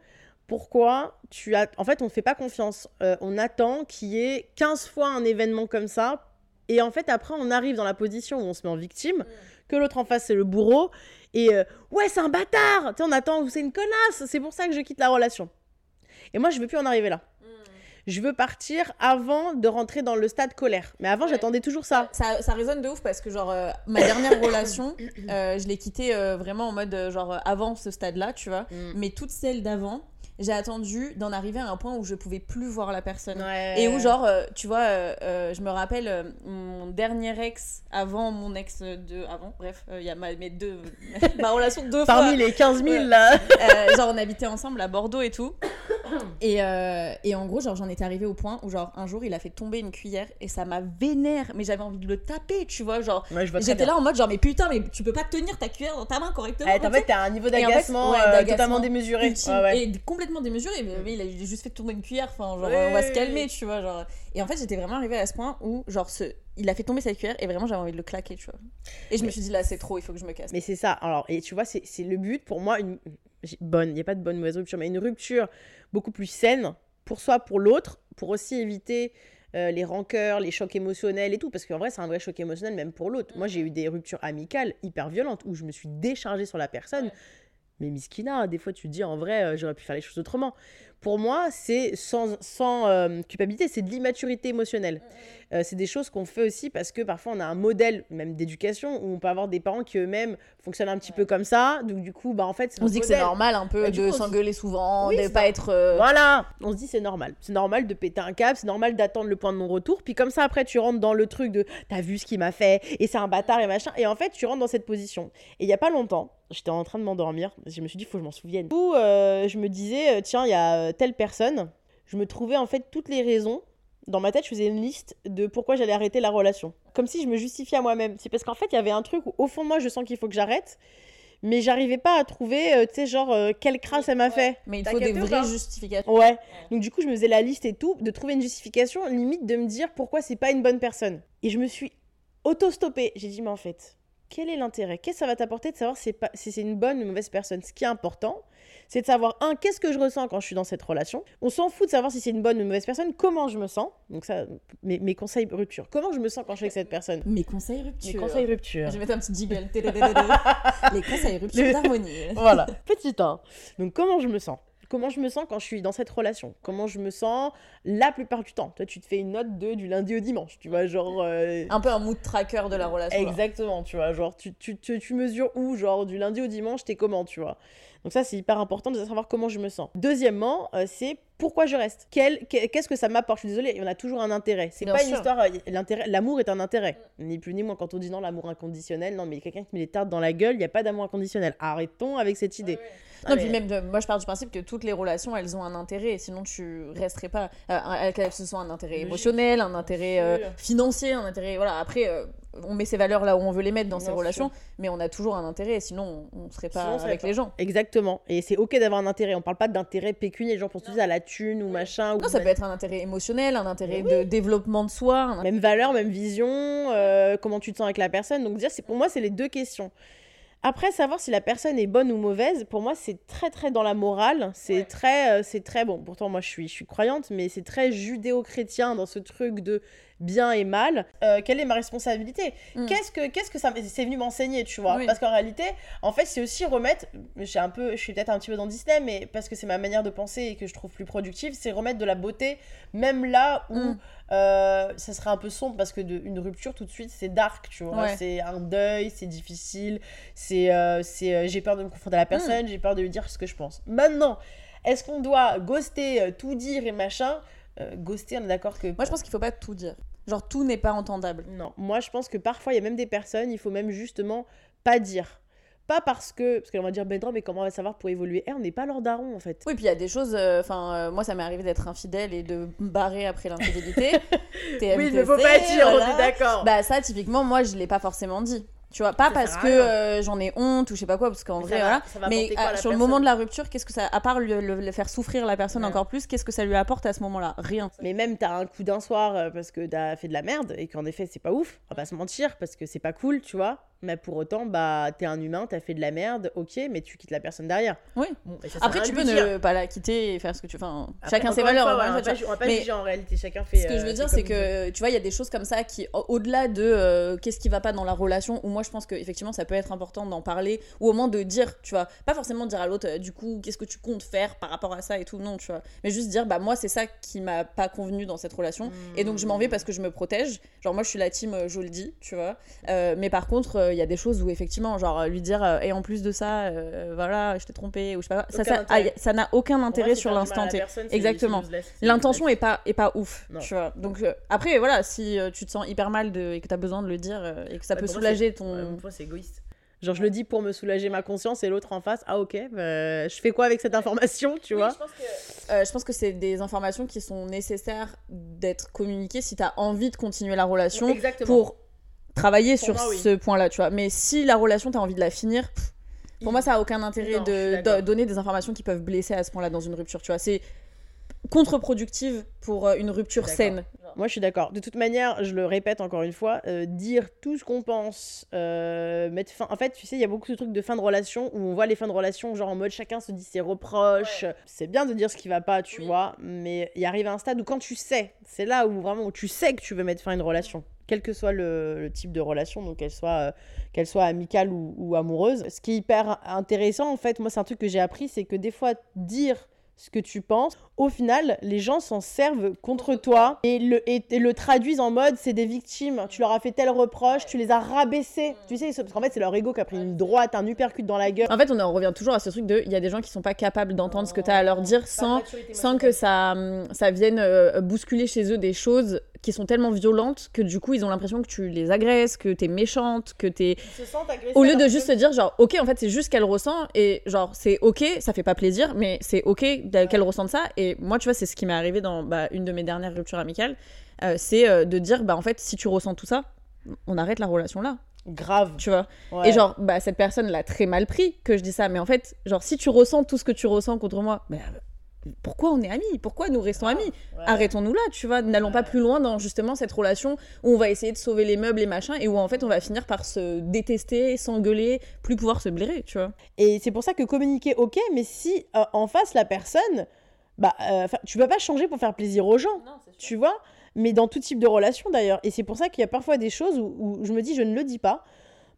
pourquoi tu as. En fait, on ne fait pas confiance. On attend qu'il y ait 15 fois un événement comme ça. Et en fait, après, on arrive dans la position où on se met en victime, Mm. que l'autre en face, c'est le bourreau. Et euh, ouais, c'est un bâtard Tu sais, on attend, c'est une connasse C'est pour ça que je quitte la relation. Et moi, je veux plus en arriver là. Mm. Je veux partir avant de rentrer dans le stade colère. Mais avant, Ouais. j'attendais toujours ça. Ça, ça résonne de ouf parce que genre euh, ma dernière relation, euh, je l'ai quittée vraiment en mode genre avant ce stade-là, tu vois. Mm. Mais toutes celles d'avant, j'ai attendu d'en arriver à un point où je pouvais plus voir la personne. Ouais. Et où genre, euh, tu vois, euh, euh, je me rappelle mon dernier ex avant mon ex de avant, bref, il y a ma, mes deux, ma relation de deux Parmi fois. les 15 000 Ouais. là. Genre on habitait ensemble à Bordeaux et tout. Et, euh, et en gros, genre j'en étais arrivée au point où genre un jour il a fait tomber une cuillère et ça m'a vénère, mais j'avais envie de le taper, tu vois, genre. Ouais, J'étais là en mode genre mais putain mais tu peux pas tenir ta cuillère dans ta main correctement. Ouais, comme en fait, t'as un niveau Et en fait, d'agacement ouais, euh, totalement démesuré. ultime Ouais, ouais. et complètement démesuré mais, mais il a juste fait tomber une cuillère enfin genre Ouais. on va se calmer tu vois genre et en fait j'étais vraiment arrivée à ce point où genre ce il a fait tomber cette cuillère et vraiment j'avais envie de le claquer tu vois et je me suis dit là c'est trop il faut que je me casse Mais c'est ça. Alors, et tu vois, c'est le but pour moi, une bonne, il n'y a pas de bonne mauvaise rupture, mais une rupture beaucoup plus saine pour soi, pour l'autre, pour aussi éviter euh, les rancœurs, les chocs émotionnels et tout, parce qu'en vrai, c'est un vrai choc émotionnel même pour l'autre. Moi, j'ai eu des ruptures amicales hyper violentes où je me suis déchargée sur la personne. Ouais. Mais miskina, des fois, tu te dis en vrai, euh, j'aurais pu faire les choses autrement. Pour moi, c'est sans, sans euh, culpabilité, c'est de l'immaturité émotionnelle. Euh, c'est des choses qu'on fait aussi parce que parfois on a un modèle même d'éducation où on peut avoir des parents qui eux-mêmes fonctionnent un petit peu comme ça. Donc du coup, bah en fait, on se dit que c'est normal un peu Bah, de s'engueuler souvent Oui, de pas être euh, Voilà, on se dit c'est normal. C'est normal de péter un câble, c'est normal d'attendre le point de non-retour. Puis comme ça, après, tu rentres dans le truc de t'as vu ce qu'il m'a fait et c'est un bâtard et machin. Et en fait, tu rentres dans cette position. Et il y a pas longtemps, j'étais en train de m'endormir. Je me suis dit, faut que je m'en souvienne. Du coup, euh, je me disais, tiens, il y a telle personne. Je me trouvais en fait toutes les raisons. Dans ma tête, je faisais une liste de pourquoi j'allais arrêter la relation. Comme si je me justifiais à moi-même. C'est parce qu'en fait, il y avait un truc où, au fond de moi, je sens qu'il faut que j'arrête. Mais j'arrivais pas à trouver, euh, tu sais, genre, euh, quelle crasse elle m'a fait. mais il faut des vraies pas justifications Ouais. Donc du coup, je me faisais la liste et tout, de trouver une justification, limite de me dire pourquoi c'est pas une bonne personne. Et je me suis auto-stoppée. J'ai dit, mais en fait, quel est l'intérêt? Qu'est-ce que ça va t'apporter de savoir si c'est pas- si c'est une bonne ou une mauvaise personne? Ce qui est important, c'est de savoir, un, qu'est-ce que je ressens quand je suis dans cette relation. On s'en fout de savoir si c'est une bonne ou une mauvaise personne, comment je me sens. Donc ça, mes, mes conseils rupture. Comment je me sens quand je suis avec cette personne? Mes conseils rupture. Mes conseils rupture. Je vais mettre un petit jiggle. Les conseils rupture d'harmonie. voilà, petit 1. Donc comment je me sens? Comment je me sens quand je suis dans cette relation, comment je me sens la plupart du temps? Toi, tu te fais une note de du lundi au dimanche, tu vois, genre... euh, Un peu un mood tracker de la relation. là. Exactement, tu vois, genre tu, tu, tu, tu mesures où, genre du lundi au dimanche, t'es comment, tu vois? Donc ça, c'est hyper important de savoir comment je me sens. Deuxièmement, euh, c'est pourquoi je reste? Qu'est-ce que ça m'apporte? Je suis désolée, on a toujours un intérêt. C'est pas une histoire... euh, l'intérêt- L'amour est un intérêt. Ni plus ni moins quand on dit non, l'amour inconditionnel. Non, mais quelqu'un qui met les tartes dans la gueule, il n'y a pas d'amour inconditionnel. Arrêtons avec cette idée. Non, Ah, puis mais- même, de- moi je pars du principe que toutes les relations elles ont un intérêt, sinon tu resterais pas. Euh, que ce soit un intérêt Logique. émotionnel, un intérêt euh, financier, un intérêt. Voilà, après euh, on met ses valeurs là où on veut les mettre dans Bien ces sûr. relations, mais on a toujours un intérêt, sinon on, on serait pas Sinon, avec pas. les gens. Exactement. Et c'est ok d'avoir un intérêt. On parle pas d'intérêt pécuniaire. Les gens pensent tous à la thune ou machin. Non, ou ça peut être un intérêt émotionnel, un intérêt de développement de soi. un- Même valeur, même vision, euh, comment tu te sens avec la personne. Donc pour moi, c'est les deux questions. Après, savoir si la personne est bonne ou mauvaise, pour moi, c'est très très dans la morale. C'est très, euh, c'est très bon. Pourtant, moi, je suis, je suis croyante, mais c'est très judéo-chrétien dans ce truc de bien et mal. Euh, quelle est ma responsabilité Mm. Qu'est-ce que, qu'est-ce que ça, c'est venu m'enseigner, tu vois Oui. Parce qu'en réalité, en fait, c'est aussi remettre. J'ai un peu, je suis peut-être un petit peu dans Disney, mais parce que c'est ma manière de penser et que je trouve plus productive, c'est remettre de la beauté, même là où Mm. euh, ça serait un peu sombre parce que de, une rupture tout de suite c'est dark tu vois Ouais. c'est un deuil c'est difficile c'est euh, c'est j'ai peur de me confronter à la personne j'ai peur de lui dire ce que je pense maintenant est-ce qu'on doit ghoster tout dire et machin Euh, ghoster on est d'accord que Moi je pense qu'il faut pas tout dire. Genre tout n'est pas entendable. non moi je pense que parfois il y a même des personnes il faut même justement pas dire pas parce que parce qu'on va dire ben non mais comment on va savoir pour évoluer? Eh, on n'est pas leur daron en fait Oui, puis il y a des choses. Enfin, moi, ça m'est arrivé d'être infidèle et de me barrer après l'infidélité. oui mais faut pas dire on est d'accord Bah ça, typiquement, moi, je l'ai pas forcément dit. Tu vois, pas Ça parce que euh, j'en ai honte ou je sais pas quoi, parce qu'en vrai, va- voilà. Mais apporter quoi à ah, sur le moment de la rupture, qu'est-ce que ça, à part le, le- le faire souffrir la personne Ouais. encore plus, qu'est-ce que ça lui apporte à ce moment-là? Rien. Mais même t'as un coup d'un soir euh, parce que t'as fait de la merde et qu'en effet c'est pas ouf, on va pas se mentir parce que c'est pas cool, tu vois. Mais pour autant, bah t'es un humain, t'as fait de la merde, ok, mais tu quittes la personne derrière. Oui. Bon, et ça sert à Après, tu peux ne pas la quitter et faire ce que tu. Enfin, Après, chacun ses valeurs. fois, fois, on va pas, on va pas Mais- juger en réalité, chacun fait. Ce que je veux euh, dire, c'est que tu vois, il y a des choses comme ça qui, au- au-delà de euh, qu'est-ce qui va pas dans la relation, où moi je pense qu'effectivement ça peut être important d'en parler, ou au moins de dire, tu vois, pas forcément dire à l'autre, euh, du coup, qu'est-ce que tu comptes faire par rapport à ça et tout, non, tu vois, mais juste dire, bah moi c'est ça qui m'a pas convenu dans cette relation, et donc je m'en vais parce que je me protège. Genre, moi je suis la team, je le dis, tu vois, Euh, mais par contre, il y a des choses où effectivement, genre lui dire, euh, et en plus de ça, euh, voilà, je t'ai trompé, ou je sais pas, ça, Aucun n'a aucun intérêt sur l'instant T. Exactement. L'intention est pas, est pas ouf, Non. tu vois. Donc euh, après, voilà, si euh, tu te sens hyper mal de, et que tu as besoin de le dire euh, et que ça Ouais, peut soulager ton... ouais, c'est égoïste. Genre, je le dis pour me soulager ma conscience et l'autre en face, ah ok, bah, je fais quoi avec cette information, tu vois je pense que, euh, je pense que c'est des informations qui sont nécessaires d'être communiquées si tu as envie de continuer la relation Exactement. pour travailler Pour sur moi, oui. ce point-là, tu vois. Mais si la relation, tu as envie de la finir, pff, pour moi, ça a aucun intérêt Non, de, donner des informations qui peuvent blesser à ce point-là dans une rupture, tu vois. C'est contre-productive pour euh, une rupture saine. Moi, je suis d'accord. De toute manière, je le répète encore une fois, euh, dire tout ce qu'on pense, euh, mettre fin. En fait, tu sais, il y a beaucoup de trucs de fin de relation où on voit les fins de relation, genre en mode chacun se dit ses reproches. C'est bien de dire ce qui va pas, tu Oui. vois, mais il arrive à un stade où quand tu sais, c'est là où vraiment tu sais que tu veux mettre fin à une relation. Quel que soit le, le type de relation, donc qu'elle soit, euh, qu'elle soit amicale ou, ou amoureuse. Ce qui est hyper intéressant, en fait, moi, c'est un truc que j'ai appris, c'est que des fois, dire ce que tu penses, au final, les gens s'en servent contre toi et le, et, et le traduisent en mode c'est des victimes. Tu leur as fait tel reproche, tu les as rabaissés. Tu sais, parce qu'en fait, c'est leur ego qui a pris une droite, un uppercut dans la gueule. En fait, on en revient toujours à ce truc de il y a des gens qui sont pas capables d'entendre ce que tu as à leur dire sans, sans que ça, hum, ça vienne euh, bousculer chez eux des choses qui sont tellement violentes que du coup ils ont l'impression que tu les agresses, que t'es méchante, que t'es... Au lieu de juste se dire genre ok en fait c'est juste qu'elle ressent et genre c'est ok, ça fait pas plaisir mais c'est ok qu'elle ressente ça et moi tu vois c'est ce qui m'est arrivé dans bah, une de mes dernières ruptures amicales, euh, c'est euh, de dire bah en fait si tu ressens tout ça on arrête la relation là, Grave. tu vois? Ouais. Et genre, bah, cette personne l'a très mal pris que je dis ça. Mais en fait, genre, si tu ressens tout ce que tu ressens contre moi, bah, pourquoi on est amis? Pourquoi nous restons amis? Arrêtons-nous là, tu vois. N'allons pas plus loin dans justement cette relation où on va essayer de sauver les meubles et machin et où en fait on va finir par se détester, s'engueuler, plus pouvoir se blairer, tu vois. Et c'est pour ça que communiquer, ok, mais si euh, en face la personne, bah, euh, tu vas pas changer pour faire plaisir aux gens, tu vois mais dans tout type de relation d'ailleurs. Et c'est pour ça qu'il y a parfois des choses où, je me dis je ne le dis pas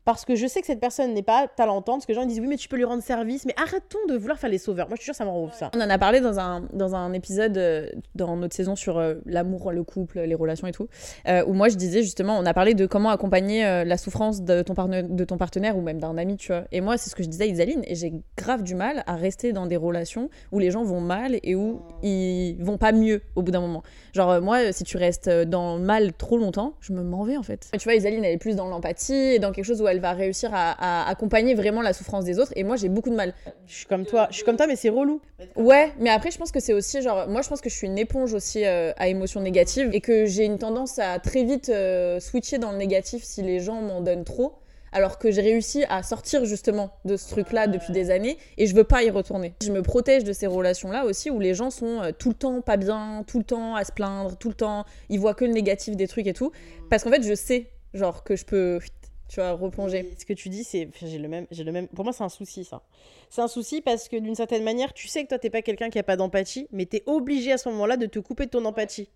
parce que je sais que cette personne n'est pas talentante, parce que les gens disent oui mais tu peux lui rendre service, mais arrêtons de vouloir faire les sauveurs. Moi je suis sûre ça m'en ça. On en a parlé dans un, dans un épisode euh, dans notre saison sur euh, l'amour, le couple, les relations et tout, euh, où moi je disais justement, on a parlé de comment accompagner la souffrance de ton, de ton partenaire ou même d'un ami, tu vois. Et moi c'est ce que je disais à Isaline, et j'ai grave du mal à rester dans des relations où les gens vont mal et où ils vont pas mieux au bout d'un moment. Genre moi si tu restes dans le mal trop longtemps, je me m'en vais en fait. Tu vois Isaline elle est plus dans l'empathie et dans quelque chose où elle va réussir à, accompagner vraiment la souffrance des autres. Et moi, j'ai beaucoup de mal. Je suis comme toi, je suis comme toi, mais c'est relou. Ouais, mais après, je pense que c'est aussi genre, moi, je pense que je suis une éponge aussi euh, à émotions négatives et que j'ai une tendance à très vite euh, switcher dans le négatif si les gens m'en donnent trop. Alors que j'ai réussi à sortir justement de ce truc-là depuis des années et je veux pas y retourner. Je me protège de ces relations-là aussi où les gens sont euh, tout le temps pas bien, tout le temps à se plaindre, tout le temps ils voient que le négatif des trucs et tout. Parce qu'en fait, je sais genre que je peux tu vois, replonger. Ce que tu dis, c'est. J'ai le, même, le même. Pour moi, c'est un souci, ça. C'est un souci parce que d'une certaine manière, tu sais que toi, t'es pas quelqu'un qui a pas d'empathie, mais tu es obligé à ce moment-là de te couper de ton empathie.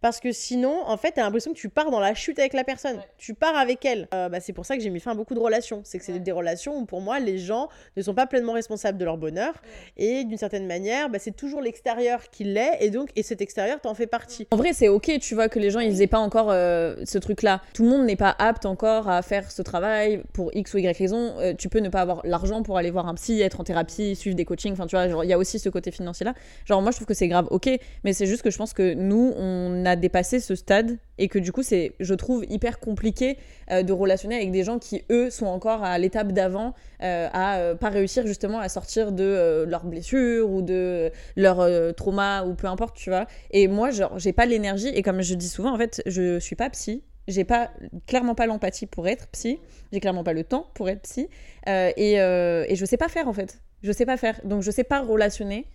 Parce que sinon, en fait, t'as l'impression que tu pars dans la chute avec la personne. Tu pars avec elle. Euh, bah, c'est pour ça que j'ai mis fin à beaucoup de relations. C'est que c'est des relations où, pour moi, les gens ne sont pas pleinement responsables de leur bonheur. Et d'une certaine manière, bah, c'est toujours l'extérieur qui l'est. Et donc, et cet extérieur, t'en fais partie. En vrai, c'est ok, tu vois, que les gens, ils aient pas encore euh, ce truc-là. Tout le monde n'est pas apte encore à faire ce travail pour X ou Y raison. Euh, tu peux ne pas avoir l'argent pour aller voir un psy, être en thérapie, suivre des coachings. Enfin, tu vois, il y a aussi ce côté financier-là. Genre, moi, je trouve que c'est grave ok. Mais c'est juste que je pense que nous, on a dépassé ce stade et que du coup c'est je trouve hyper compliqué euh, de relationner avec des gens qui eux sont encore à l'étape d'avant euh, à euh, pas réussir justement à sortir de leurs blessures ou de leur trauma ou peu importe tu vois et moi genre j'ai pas l'énergie et comme je dis souvent en fait je suis pas psy j'ai pas clairement pas l'empathie pour être psy j'ai clairement pas le temps pour être psy et, et je sais pas faire en fait je sais pas faire donc je sais pas relationner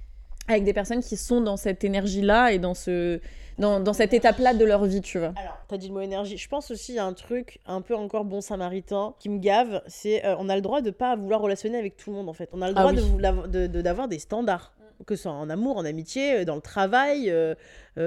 avec des personnes qui sont dans cette énergie là et dans ce dans, cette étape-là de leur vie, tu vois. Alors, t'as dit le mot énergie. Je pense aussi à un truc un peu encore bon samaritain qui me gave, c'est euh, on a le droit de pas vouloir relationner avec tout le monde en fait. On a le ah droit de d'avoir des standards que ce soit en amour, en amitié, euh, dans le travail, euh,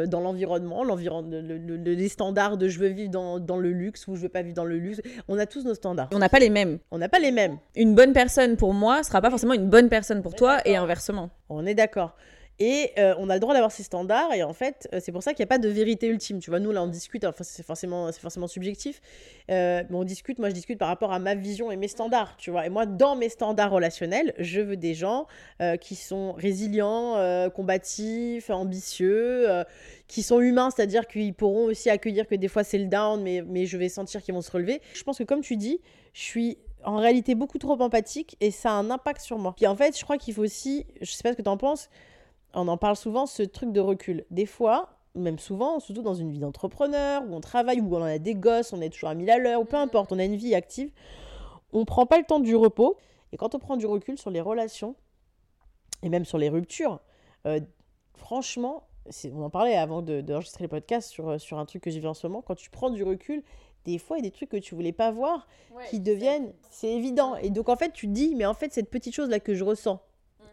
dans l'environnement, l'environnement, les standards de je veux vivre dans, dans, le luxe ou je veux pas vivre dans le luxe. On a tous nos standards. On n'a pas les mêmes. On n'a pas les mêmes. Une bonne personne pour moi sera pas forcément une bonne personne pour toi et inversement. On est d'accord. Et euh, on a le droit d'avoir ces standards, et en fait, euh, c'est pour ça qu'il n'y a pas de vérité ultime. Tu vois, nous, là, on discute, enfin, c'est forcément, forcément subjectif, euh, mais on discute, moi, je discute par rapport à ma vision et mes standards, tu vois. Et moi, dans mes standards relationnels, je veux des gens qui sont résilients, combatifs, ambitieux, qui sont humains, c'est-à-dire qu'ils pourront aussi accueillir que des fois c'est le down, mais, mais je vais sentir qu'ils vont se relever. Je pense que, comme tu dis, je suis en réalité beaucoup trop empathique et ça a un impact sur moi. Puis en fait, je crois qu'il faut aussi, je sais pas ce que tu en penses, on en parle souvent, ce truc de recul. Des fois, même souvent, surtout dans une vie d'entrepreneur, où on travaille, où on a des gosses, on est toujours à 1000 à l'heure, ou peu importe, on a une vie active, on prend pas le temps du repos. Et quand on prend du recul sur les relations, et même sur les ruptures, euh, franchement, on en parlait avant d'enregistrer de, les podcasts sur, sur un truc que j'ai vu en ce moment, quand tu prends du recul, des fois, il y a des trucs que tu voulais pas voir qui deviennent, c'est évident. Et donc, en fait, tu te dis, mais en fait, cette petite chose-là que je ressens,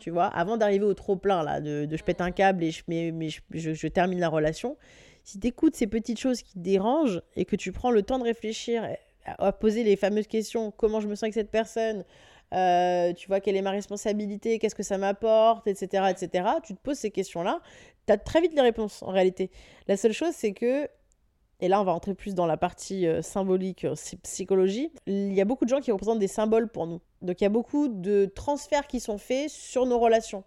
tu vois, avant d'arriver au trop plein là, de, je pète un câble et je, mais, mais je, termine la relation. Si tu écoutes ces petites choses qui te dérangent et que tu prends le temps de réfléchir, à, poser les fameuses questions, comment je me sens avec cette personne, euh, tu vois, quelle est ma responsabilité, qu'est-ce que ça m'apporte, etc., etc., tu te poses ces questions-là, tu as très vite les réponses en réalité. La seule chose, c'est que et là on va entrer plus dans la partie euh, symbolique, euh, psychologie, il y a beaucoup de gens qui représentent des symboles pour nous. Donc il y a beaucoup de transferts qui sont faits sur nos relations.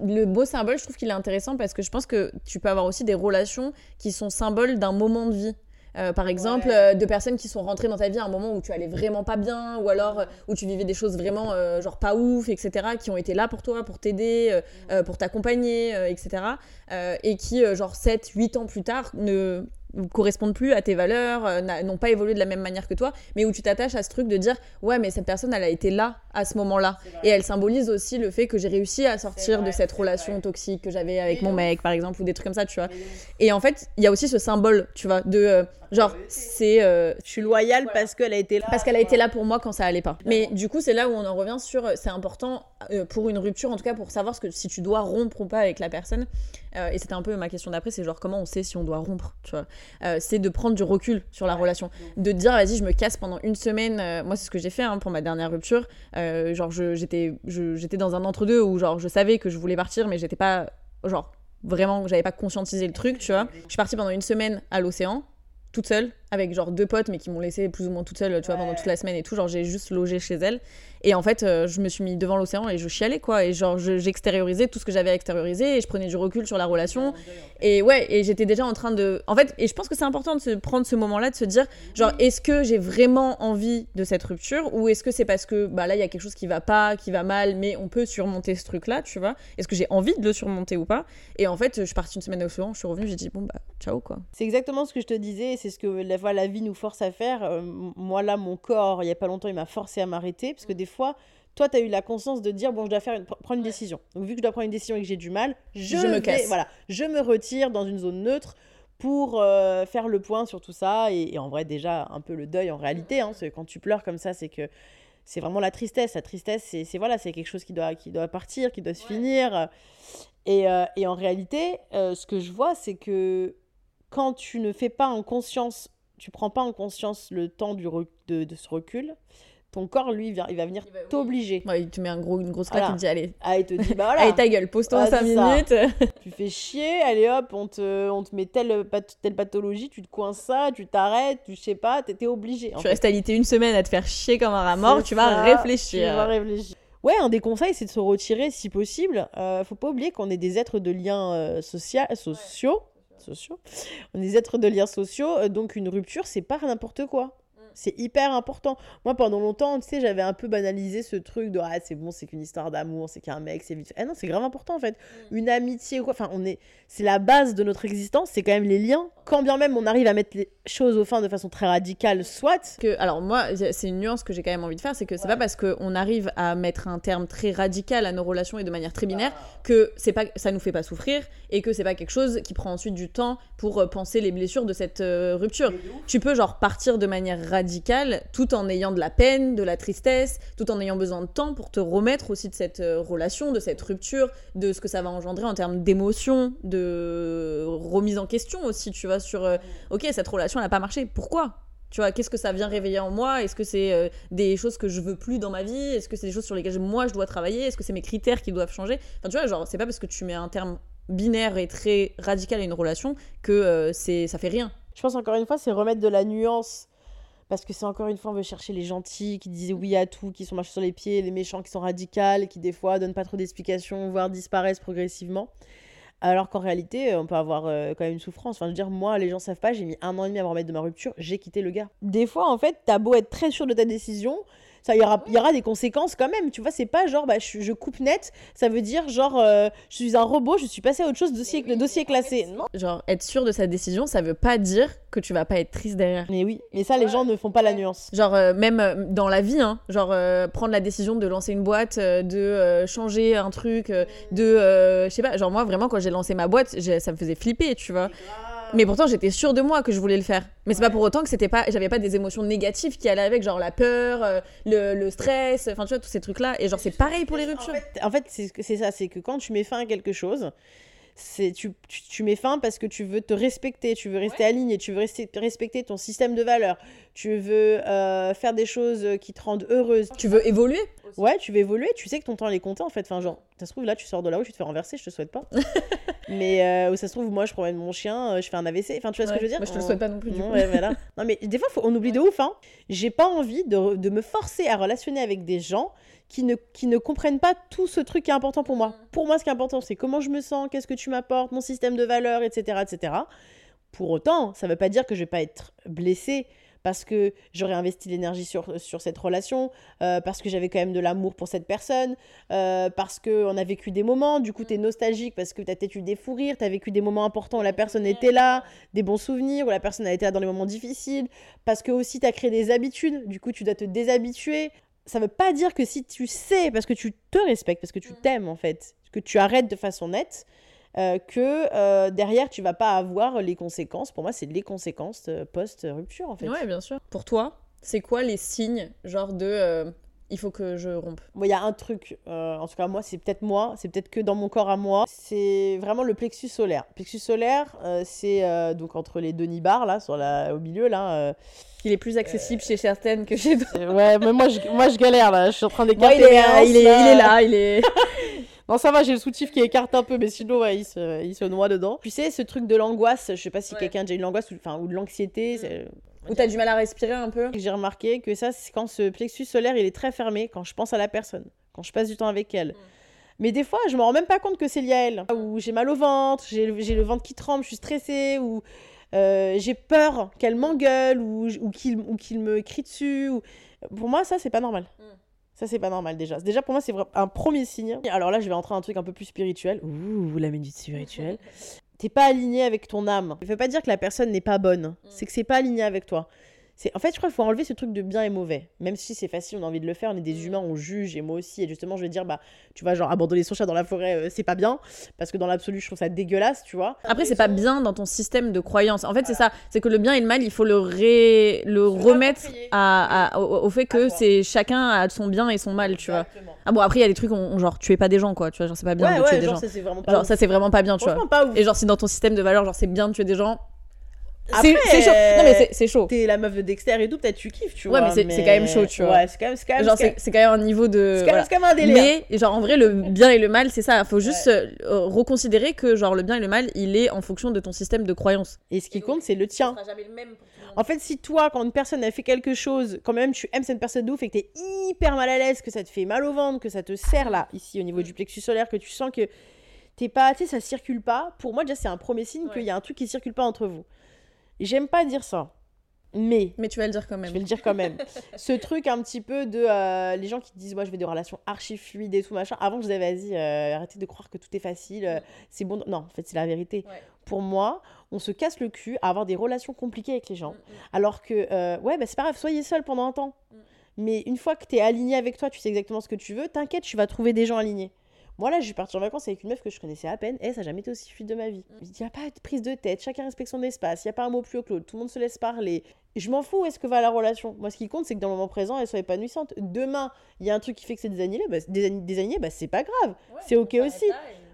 Le beau symbole, je trouve qu'il est intéressant parce que je pense que tu peux avoir aussi des relations qui sont symboles d'un moment de vie. Euh, par exemple, de personnes qui sont rentrées dans ta vie à un moment où tu allais vraiment pas bien, ou alors où tu vivais des choses vraiment genre pas ouf, etc., qui ont été là pour toi, pour t'aider, pour t'accompagner, etc., et qui, genre 7, 8 ans plus tard, ne correspondent plus à tes valeurs, euh, n'ont pas évolué de la même manière que toi, mais où tu t'attaches à ce truc de dire ouais mais cette personne elle a été là à ce moment-là. Et elle symbolise aussi le fait que j'ai réussi à sortir de cette relation toxique que j'avais avec mon mec par exemple ou des trucs comme ça tu vois. Et en fait il y a aussi ce symbole tu vois de euh, genre c'est euh, je suis loyale parce qu'elle a été là. Parce qu'elle a été là pour moi quand ça allait pas. Mais du coup c'est là où on en revient sur c'est important pour une rupture en tout cas pour savoir ce que si tu dois rompre ou pas avec la personne et c'était un peu ma question d'après c'est genre comment on sait si on doit rompre tu vois euh, c'est de prendre du recul sur la relation. De dire, vas-y, je me casse pendant une semaine. Euh, moi, c'est ce que j'ai fait hein, pour ma dernière rupture. Euh, genre, j'étais dans un entre-deux où, genre, je savais que je voulais partir, mais j'étais pas, genre, vraiment, j'avais pas conscientisé le truc, tu vois. Je suis partie pendant une semaine à l'océan, toute seule, avec genre deux potes, mais qui m'ont laissé plus ou moins toute seule, tu vois, pendant toute la semaine et tout. Genre, j'ai juste logé chez elle. Et en fait, euh, je me suis mis devant l'océan et je chialais, quoi. Et genre, j'extériorisais tout ce que j'avais à extérioriser et je prenais du recul sur la relation. Et ouais, et j'étais déjà en train de. En fait, et je pense que c'est important de se prendre ce moment-là, de se dire, genre, est-ce que j'ai vraiment envie de cette rupture ou est-ce que c'est parce que, bah là, il y a quelque chose qui va pas, qui va mal, mais on peut surmonter ce truc-là, tu vois? Est-ce que j'ai envie de le surmonter ou pas? Et en fait, je suis partie une semaine au l'océan, je suis revenue, j'ai dit, bon, bah, ciao, quoi. C'est exactement ce que je te disais, c'est ce que la, la vie nous force à faire. Euh, moi, là, mon corps, il y a pas longtemps, il m'a forcé à m'arrêter parce que des fois, toi, tu as eu la conscience de dire, bon, je dois faire une, prendre une décision. Donc, vu que je dois prendre une décision et que j'ai du mal, je, me casse. Voilà, je me retire dans une zone neutre pour euh, faire le point sur tout ça. Et, en vrai, déjà, un peu le deuil en réalité. Hein, quand tu pleures comme ça, c'est que c'est vraiment la tristesse. La tristesse, c'est voilà, c'est quelque chose qui doit, qui doit partir, qui doit se finir. Et, euh, et, en réalité, euh, ce que je vois, c'est que quand tu ne fais pas en conscience, tu prends pas en conscience le temps du de, de ce recul, ton corps, lui, il va, il va venir t'obliger. Ouais, il te met un gros, une grosse claque, il te dit allez. Ah, il te dit bah voilà. allez, ta gueule, pose-toi 5 minutes. tu fais chier, allez hop, on te, on te met telle, telle pathologie, tu te coinces ça, tu t'arrêtes, tu sais pas, t'étais obligé. Tu restes alité une semaine à te faire chier comme un rat mort, tu vas réfléchir. Tu vas réfléchir. Ouais, un des conseils, c'est de se retirer si possible. Euh, faut pas oublier qu'on est des êtres de liens euh, sociaux. sociaux. On est des êtres de liens sociaux, euh, donc une rupture, c'est pas n'importe quoi. C'est hyper important. Moi, pendant longtemps, tu sais, j'avais un peu banalisé ce truc de ah, c'est bon, c'est qu'une histoire d'amour, c'est qu'un mec, c'est vite. Eh non, c'est grave important en fait. Mm. Une amitié ou quoi. Enfin, on est. C'est la base de notre existence, c'est quand même les liens. Quand bien même on arrive à mettre les choses au fin de façon très radicale, soit. Que, alors, moi, c'est une nuance que j'ai quand même envie de faire, c'est que c'est pas parce qu'on arrive à mettre un terme très radical à nos relations et de manière très binaire ah. que c'est pas, ça nous fait pas souffrir et que c'est pas quelque chose qui prend ensuite du temps pour euh, penser les blessures de cette euh, rupture. Tu peux, genre, partir de manière radicale tout en ayant de la peine, de la tristesse, tout en ayant besoin de temps pour te remettre aussi de cette euh, relation, de cette rupture, de ce que ça va engendrer en termes d'émotion, de remise en question aussi, tu vois, sur euh, ok, cette relation n'a pas marché, pourquoi? Tu vois, qu'est-ce que ça vient réveiller en moi? Est-ce que c'est euh, des choses que je veux plus dans ma vie? Est-ce que c'est des choses sur lesquelles moi je dois travailler? Est-ce que c'est mes critères qui doivent changer? Enfin, tu vois, genre, c'est pas parce que tu mets un terme binaire et très radical à une relation que c'est ça fait rien. Je pense encore une fois, c'est remettre de la nuance parce que c'est encore une fois, on veut chercher les gentils qui disent oui à tout, qui sont marchés sur les pieds, les méchants qui sont radicaux, qui des fois donnent pas trop d'explications, voire disparaissent progressivement. Alors qu'en réalité, on peut avoir euh, quand même une souffrance. Enfin, je veux dire, moi, les gens savent pas, j'ai mis un an et demi à me remettre de ma rupture, j'ai quitté le gars. Des fois, en fait, t'as beau être très sûr de ta décision, ça y aura, y aura des conséquences quand même. Tu vois, c'est pas genre, bah, je, coupe net, ça veut dire genre, euh, je suis un robot, je suis passé à autre chose, dossier, le dossier classé. Non. Genre, être sûr de sa décision, ça veut pas dire que tu vas pas être triste derrière. Mais oui, mais ça, les gens ne font pas la nuance. Genre, euh, même euh, dans la vie, hein, genre, prendre la décision de lancer une boîte, de changer un truc, de, je sais pas, genre, moi, vraiment, quand j'ai lancé ma boîte, ça me faisait flipper, tu vois. Mais pourtant, j'étais sûre de moi que je voulais le faire. Mais c'est pas pour autant que c'était pas, j'avais pas des émotions négatives qui allaient avec, genre la peur, euh, le, le, stress, enfin tu vois tous ces trucs là. Et genre c'est pareil pour les ruptures. En fait, c'est ça, c'est que quand tu mets fin à quelque chose, c'est tu, tu, mets fin parce que tu veux te respecter, tu veux rester aligné, tu veux rester, respecter ton système de valeurs, tu veux euh, faire des choses qui te rendent heureuse. Tu veux évoluer Ouais, tu veux évoluer, tu sais que ton temps est compté en fait. Enfin, genre, ça se trouve là, tu sors de là où tu te fais renverser, je te souhaite pas. mais euh, où ça se trouve, moi je promène mon chien, euh, je fais un AVC. Enfin, tu vois ce que je veux dire? Moi je te le souhaite pas non plus. Du non, non, mais des fois, on oublie de ouf. Hein. J'ai pas envie de, de me forcer à relationner avec des gens qui ne, qui ne comprennent pas tout ce truc qui est important pour moi. Pour moi, ce qui est important, c'est comment je me sens, qu'est-ce que tu m'apportes, mon système de valeurs, etc., etc. Pour autant, ça ne veut pas dire que je vais pas être blessée parce que j'aurais investi l'énergie sur, sur cette relation, euh, parce que j'avais quand même de l'amour pour cette personne, euh, parce qu'on a vécu des moments, du coup tu es nostalgique parce que tu as peut-être eu des fous rires, tu as vécu des moments importants où la personne était là, des bons souvenirs, où la personne a été là dans les moments difficiles, parce que aussi tu as créé des habitudes, du coup tu dois te déshabituer. Ça veut pas dire que si tu sais, parce que tu te respectes, parce que tu t'aimes en fait, que tu arrêtes de façon nette, euh, que euh, derrière tu vas pas avoir les conséquences. Pour moi, c'est les conséquences euh, post-rupture en fait. Ouais, bien sûr. Pour toi, c'est quoi les signes, genre de il faut que je rompe? Il y a un truc, en tout cas moi, c'est peut-être moi, c'est peut-être que dans mon corps à moi, c'est vraiment le plexus solaire. Plexus solaire, c'est donc entre les deux nibards là, sur la, au milieu là. Il est plus accessible chez certaines que chez d'autres. ouais, mais moi je, moi je galère là, je suis en train d'écarter. il, est, il, est, il est là, il est. Non, ça va, j'ai le soutif qui écarte un peu, mais sinon, il, se, il se noie dedans. Tu sais, ce truc de l'angoisse, je sais pas si quelqu'un a déjà eu l'angoisse ou, enfin, ou de l'anxiété. Mm. Ou t'as du mal à respirer un peu J'ai remarqué que ça, c'est quand ce plexus solaire, il est très fermé, quand je pense à la personne, quand je passe du temps avec elle. Mm. Mais des fois, je me rends même pas compte que c'est lié à elle. Ou j'ai mal au ventre, j'ai le ventre qui tremble, je suis stressée, ou euh, j'ai peur qu'elle m'engueule, ou, ou qu'il me crie dessus. Ou... Pour moi, ça, c'est pas normal. Mm. Ça, c'est pas normal déjà. Déjà, pour moi, c'est un premier signe. Alors là, je vais entrer dans un truc un peu plus spirituel. Ouh, la minute spirituelle. T'es pas aligné avec ton âme. Ça veut pas dire que la personne n'est pas bonne. Mm. C'est que c'est pas aligné avec toi. En fait, je crois qu'il faut enlever ce truc de bien et mauvais. Même si c'est facile, on a envie de le faire, on est des mm. humains, on juge, et moi aussi. Et justement, je vais dire, bah, tu vois, genre, abandonner son chat dans la forêt, euh, c'est pas bien. Parce que dans l'absolu, je trouve ça dégueulasse, tu vois. Après, c'est pas bien dans ton système de croyance. En fait, c'est ça. C'est que le bien et le mal, il faut le, ré... le remettre à, au, fait que c'est chacun a son bien et son mal, tu vois. Ah bon, après, il y a des trucs, on, genre, tuer pas des gens, quoi. Tu vois, genre, c'est pas bien de tuer des gens. Ça, c'est vraiment pas, genre, ça, c'est vraiment pas bien, tu vois. Et genre, si dans ton système de valeurs, genre, c'est bien de tuer des gens, c'est chaud. Non, mais c'est chaud. T'es la meuf de Dexter et tout, peut-être tu kiffes, tu vois. Ouais, mais c'est quand même chaud, tu vois. Ouais, c'est quand, même, genre, c'est quand même un niveau de. C'est quand, même un délire. Mais, genre, en vrai, le bien et le mal, c'est ça. Faut juste euh, reconsidérer que, genre, le bien et le mal, il est en fonction de ton système de croyance. Et ce qui compte, c'est le tien. jamais le même en fait, si toi, quand une personne a fait quelque chose, quand même tu aimes cette personne de ouf et que t'es hyper mal à l'aise, que ça te fait mal au ventre, que ça te serre là, ici, au niveau du plexus solaire, que tu sens que t'es pas, tu sais, ça circule pas, pour moi, déjà, c'est un premier signe qu'il y a un truc qui circule pas entre vous. J'aime pas dire ça. Mais. Mais tu vas le dire quand même. Je vais le dire quand même. Ce truc un petit peu de. Euh, les gens qui disent, moi, je veux des relations archi fluides et tout, machin. Avant, je disais, vas-y, euh, arrêtez de croire que tout est facile. Euh, c'est bon. Non, en fait, c'est la vérité. Pour moi, on se casse le cul à avoir des relations compliquées avec les gens. Mm, mm. Alors que, ouais, bah, c'est pas grave, soyez seul pendant un temps. Mm. Mais une fois que tu es aligné avec toi, tu sais exactement ce que tu veux, t'inquiète, tu vas trouver des gens alignés. Moi, là, je suis partie en vacances avec une meuf que je connaissais à peine, et ça n'a jamais été aussi fluide de ma vie. Il n'y a pas de prise de tête, chacun respecte son espace, il n'y a pas un mot plus haut que l'autre, tout le monde se laisse parler. Je m'en fous, est-ce que va la relation? Moi, ce qui compte, c'est que dans le moment présent, elle soit épanouissante. Demain, il y a un truc qui fait que c'est des années, bah, des, des années, bah, c'est pas grave, c'est ok aussi.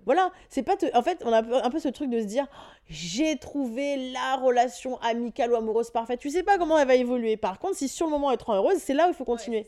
Voilà, c'est pas. En fait, on a un peu ce truc de se dire j'ai trouvé la relation amicale ou amoureuse parfaite. Tu sais pas comment elle va évoluer. Par contre, si sur le moment elle est trop heureuse, c'est là où il faut continuer.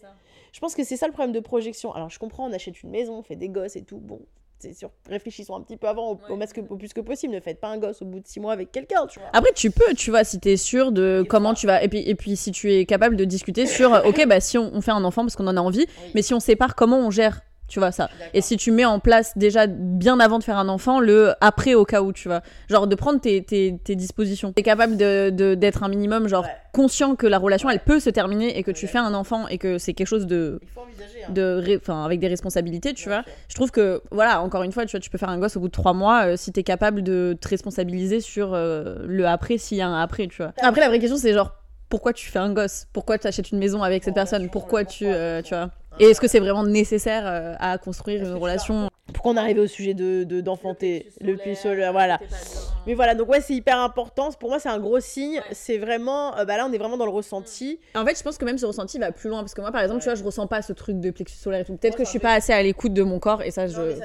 Je pense que c'est ça le problème de projection. Alors, je comprends, on achète une maison, on fait des gosses et tout. Bon, c'est sûr, réfléchissons un petit peu avant, au, au, plus que possible. Ne faites pas un gosse au bout de six mois avec quelqu'un, Après, tu peux, tu vois, si t'es sûr de comment tu vas. Et puis, et puis, si tu es capable de discuter sur, ok, bah, si on, fait un enfant parce qu'on en a envie, mais si on sépare, comment on gère? Tu vois ça. Et si tu mets en place déjà bien avant de faire un enfant le après au cas où tu vois. Genre de prendre tes, tes, tes dispositions. T'es capable de d'être un minimum genre conscient que la relation elle peut se terminer et que tu fais un enfant et que c'est quelque chose de Il faut hein. de enfin avec des responsabilités tu vois. je trouve que voilà encore une fois tu vois tu peux faire un gosse au bout de trois mois euh, si t'es capable de te responsabiliser sur euh, le après s'il y a un après tu vois. Après la vraie question c'est genre pourquoi tu fais un gosse? Pourquoi tu achètes une maison avec cette personne? Pourquoi tu, euh, tu vois? Et est-ce que c'est vraiment nécessaire euh, à construire une relation Pourquoi on arrive au sujet de d'enfanter le plus solaire, voilà. Mais voilà, donc ouais, c'est hyper important. Pour moi, c'est un gros signe. C'est vraiment, euh, bah là, on est vraiment dans le ressenti. En fait, je pense que même ce ressenti va plus loin parce que moi, par exemple, tu vois, je ressens pas ce truc de plexus solaire et tout. Peut-être que je suis pas assez à l'écoute de mon corps et ça, je,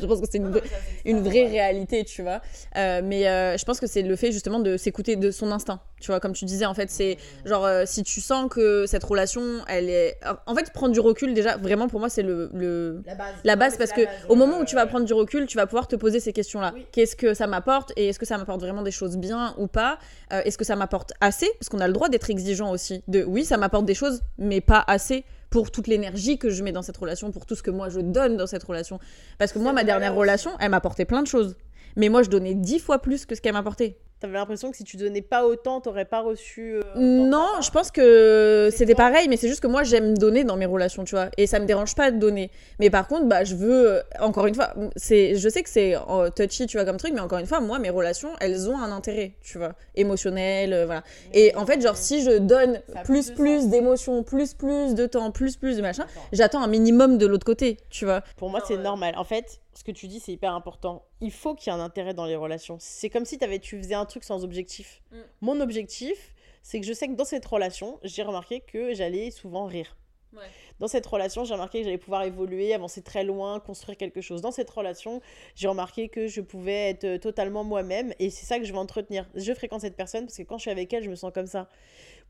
je, pense que c'est une, une vraie réalité, tu vois. Euh, mais je pense que c'est le fait justement de s'écouter de son instinct. Tu vois, comme tu disais, en fait, c'est genre si tu sens que cette relation, elle est. En fait, prendre du recul, déjà, vraiment pour moi, c'est le, le, la base. parce que au moment où tu vas prendre du recul, tu vas pouvoir te poser ces questions-là. Qu'est-ce que ça m'apporte et est-ce que ça m'apporte vraiment des choses bien ou pas? Euh, Est-ce que ça m'apporte assez? Parce qu'on a le droit d'être exigeant aussi. De oui, ça m'apporte des choses, mais pas assez pour toute l'énergie que je mets dans cette relation, pour tout ce que moi je donne dans cette relation. Parce que moi, ma dernière relation, elle m'apportait plein de choses. Mais moi, je donnais dix fois plus que ce qu'elle m'apportait. T'avais l'impression que si tu donnais pas autant, t'aurais pas reçu. euh, Non, je pense que c'était pareil, mais c'est juste que moi j'aime donner dans mes relations, tu vois, et ça me dérange pas de donner. Mais par contre, bah je veux, euh, encore une fois, c'est, je sais que c'est euh, touchy, tu vois, comme truc, mais encore une fois, moi mes relations, elles ont un intérêt, tu vois, émotionnel, euh, voilà. Et en fait, genre si je donne plus plus d'émotions, plus plus de temps, plus plus de machin, j'attends un minimum de l'autre côté, tu vois. Pour moi, c'est euh, normal. En fait, ce que tu dis, c'est hyper important. Il faut qu'il y ait un intérêt dans les relations. C'est comme si avais, tu faisais un truc sans objectif. Mm. Mon objectif, c'est que je sais que dans cette relation, j'ai remarqué que j'allais souvent rire. Ouais. Dans cette relation, j'ai remarqué que j'allais pouvoir évoluer, avancer très loin, construire quelque chose. Dans cette relation, j'ai remarqué que je pouvais être euh, totalement moi-même et c'est ça que je veux entretenir. Je fréquente cette personne parce que quand je suis avec elle, je me sens comme ça.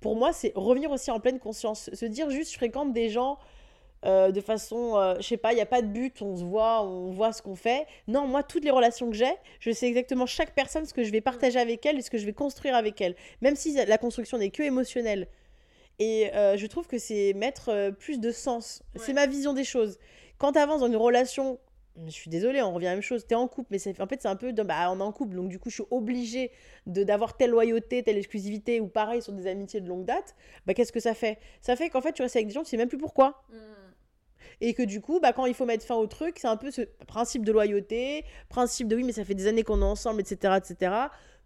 Pour moi, c'est revenir aussi en pleine conscience. Se dire juste, je fréquente des gens euh, de façon, euh, je sais pas, il n'y a pas de but, on se voit, on voit ce qu'on fait. Non, moi, toutes les relations que j'ai, je sais exactement chaque personne ce que je vais partager avec elle et ce que je vais construire avec elle. Même si la construction n'est que émotionnelle. Et euh, je trouve que c'est mettre euh, plus de sens. C'est ma vision des choses. Quand tu avances dans une relation, je suis désolée, on revient à la même chose, tu es en couple, mais en fait, c'est un peu, de- bah, on est en couple, donc du coup, je suis obligée de d'avoir telle loyauté, telle exclusivité, ou pareil sur des amitiés de longue date. Bah, qu'est-ce que ça fait? Ça fait qu'en fait, tu restes avec des gens, tu sais même plus pourquoi. Et que du coup, bah, quand il faut mettre fin au truc, c'est un peu ce principe de loyauté, principe de oui, mais ça fait des années qu'on est ensemble, etc. etc.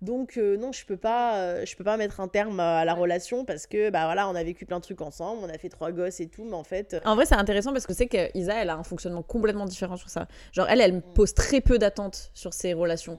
Donc euh, non, je peux pas, euh, je peux pas mettre un terme à la relation parce que bah voilà, on a vécu plein de trucs ensemble, on a fait trois gosses et tout, mais en fait, euh, En vrai, c'est intéressant parce que c'est que Isa, elle a un fonctionnement complètement différent sur ça. Genre, elle, elle me pose très peu d'attentes sur ses relations.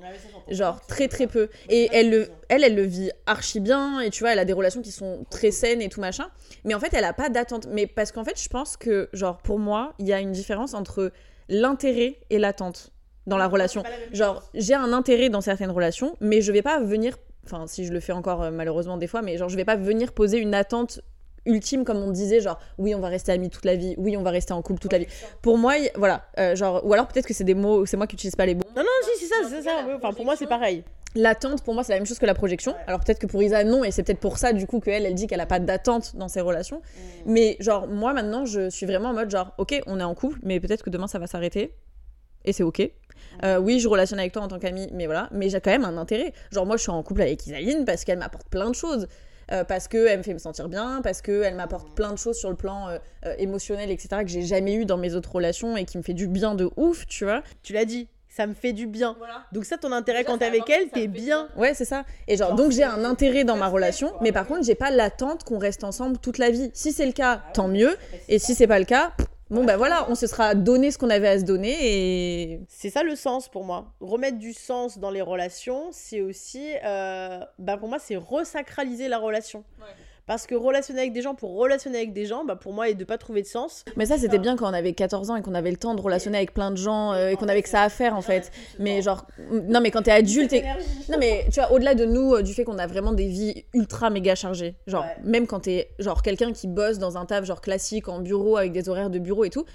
Genre, très très peu. Et elle, le, elle, elle le vit archi bien. Et tu vois, elle a des relations qui sont très saines et tout machin. Mais en fait, elle a pas d'attente. Mais parce qu'en fait, je pense que, genre, pour moi, il y a une différence entre l'intérêt et l'attente dans la relation. Genre, j'ai un intérêt dans certaines relations, mais je vais pas venir. Enfin, si je le fais encore euh, malheureusement des fois, mais genre, je vais pas venir poser une attente ultime comme on disait genre oui on va rester amis toute la vie oui on va rester en couple toute la vie pour moi y- voilà euh, genre ou alors peut-être que c'est des mots c'est moi qui utilise pas les bons non non, si c'est ça, c'est ça. Enfin, pour moi, c'est pareil. L'attente, pour moi, c'est la même chose que la projection. Alors peut-être que pour Isa, non, et c'est peut-être pour ça, du coup, qu'elle, elle dit qu'elle a pas d'attente dans ses relations. Mais genre, moi, maintenant, je suis vraiment en mode genre, ok, on est en couple, mais peut-être que demain, ça va s'arrêter. Et c'est ok. Euh, oui, je relationne avec toi en tant qu'amie, mais voilà. Mais j'ai quand même un intérêt. Genre, moi, je suis en couple avec Isaline parce qu'elle m'apporte plein de choses. Euh, parce qu'elle me fait me sentir bien, parce qu'elle m'apporte plein de choses sur le plan euh, émotionnel, etc., que j'ai jamais eu dans mes autres relations et qui me fait du bien de ouf, tu vois. Tu l'as dit, ça me fait du bien. Voilà. Donc ça, ton intérêt Déjà, quand t'es avec elle, t'es bien. Ouais, c'est ça. Et genre, Genre, donc j'ai un intérêt dans ma relation, quoi. mais par contre, j'ai pas l'attente qu'on reste ensemble toute la vie. Si c'est le cas, tant mieux. Et si c'est pas le cas, bon bah voilà, on se sera donné ce qu'on avait à se donner et C'est ça le sens pour moi. Remettre du sens dans les relations, c'est aussi, euh, bah pour moi, c'est resacraliser la relation. Parce que relationner avec des gens pour relationner avec des gens, bah pour moi, et de pas trouver de sens. Mais ça, c'était bien quand on avait 14 ans et qu'on avait le temps de relationner avec plein de gens euh, et qu'on avait que ça à faire en fait. Mais genre, non, mais quand t'es adulte et. Non, mais tu vois, au-delà de nous, euh, du fait qu'on a vraiment des vies ultra méga chargées, genre, Ouais. même quand t'es genre quelqu'un qui bosse dans un taf genre classique en bureau avec des horaires de bureau et tout,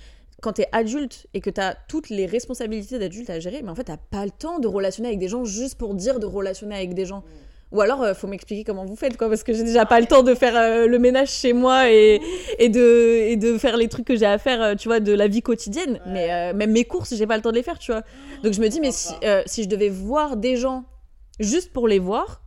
quand t'es adulte et que t'as toutes les responsabilités d'adulte à gérer, mais en fait, t'as pas le temps de relationner avec des gens juste pour dire de relationner avec des gens. Ou alors, euh, faut m'expliquer comment vous faites, quoi, parce que j'ai déjà pas le temps de faire euh, le ménage chez moi et, et, de, et de faire les trucs que j'ai à faire, euh, tu vois, de la vie quotidienne. Mais euh, même mes courses, j'ai pas le temps de les faire, tu vois. Donc je me dis, mais si, euh, si je devais voir des gens juste pour les voir,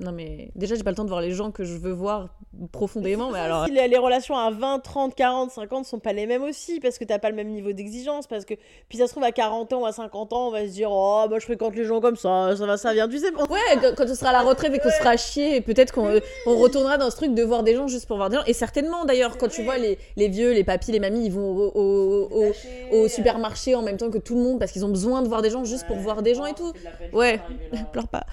non mais déjà, j'ai pas le temps de voir les gens que je veux voir profondément, mais alors. Si les, relations à 20, 30, 40, 50 sont pas les mêmes aussi, parce que t'as pas le même niveau d'exigence, parce que. Puis ça se trouve, à 40 ans ou à 50 ans, on va se dire, oh, bah je fréquente les gens comme ça, ça va, ça vient, tu sais. on- Ouais, quand- on sera à la retraite et qu'on se fera chier, peut-être qu'on euh, on retournera dans ce truc de voir des gens juste pour voir des gens. Et certainement d'ailleurs, quand tu vois les, les vieux, les papis, les mamies, ils vont au, au- au- au supermarché en même temps que tout le monde parce qu'ils ont besoin de voir des gens juste pour voir des gens et tout. Ouais, pleure pas.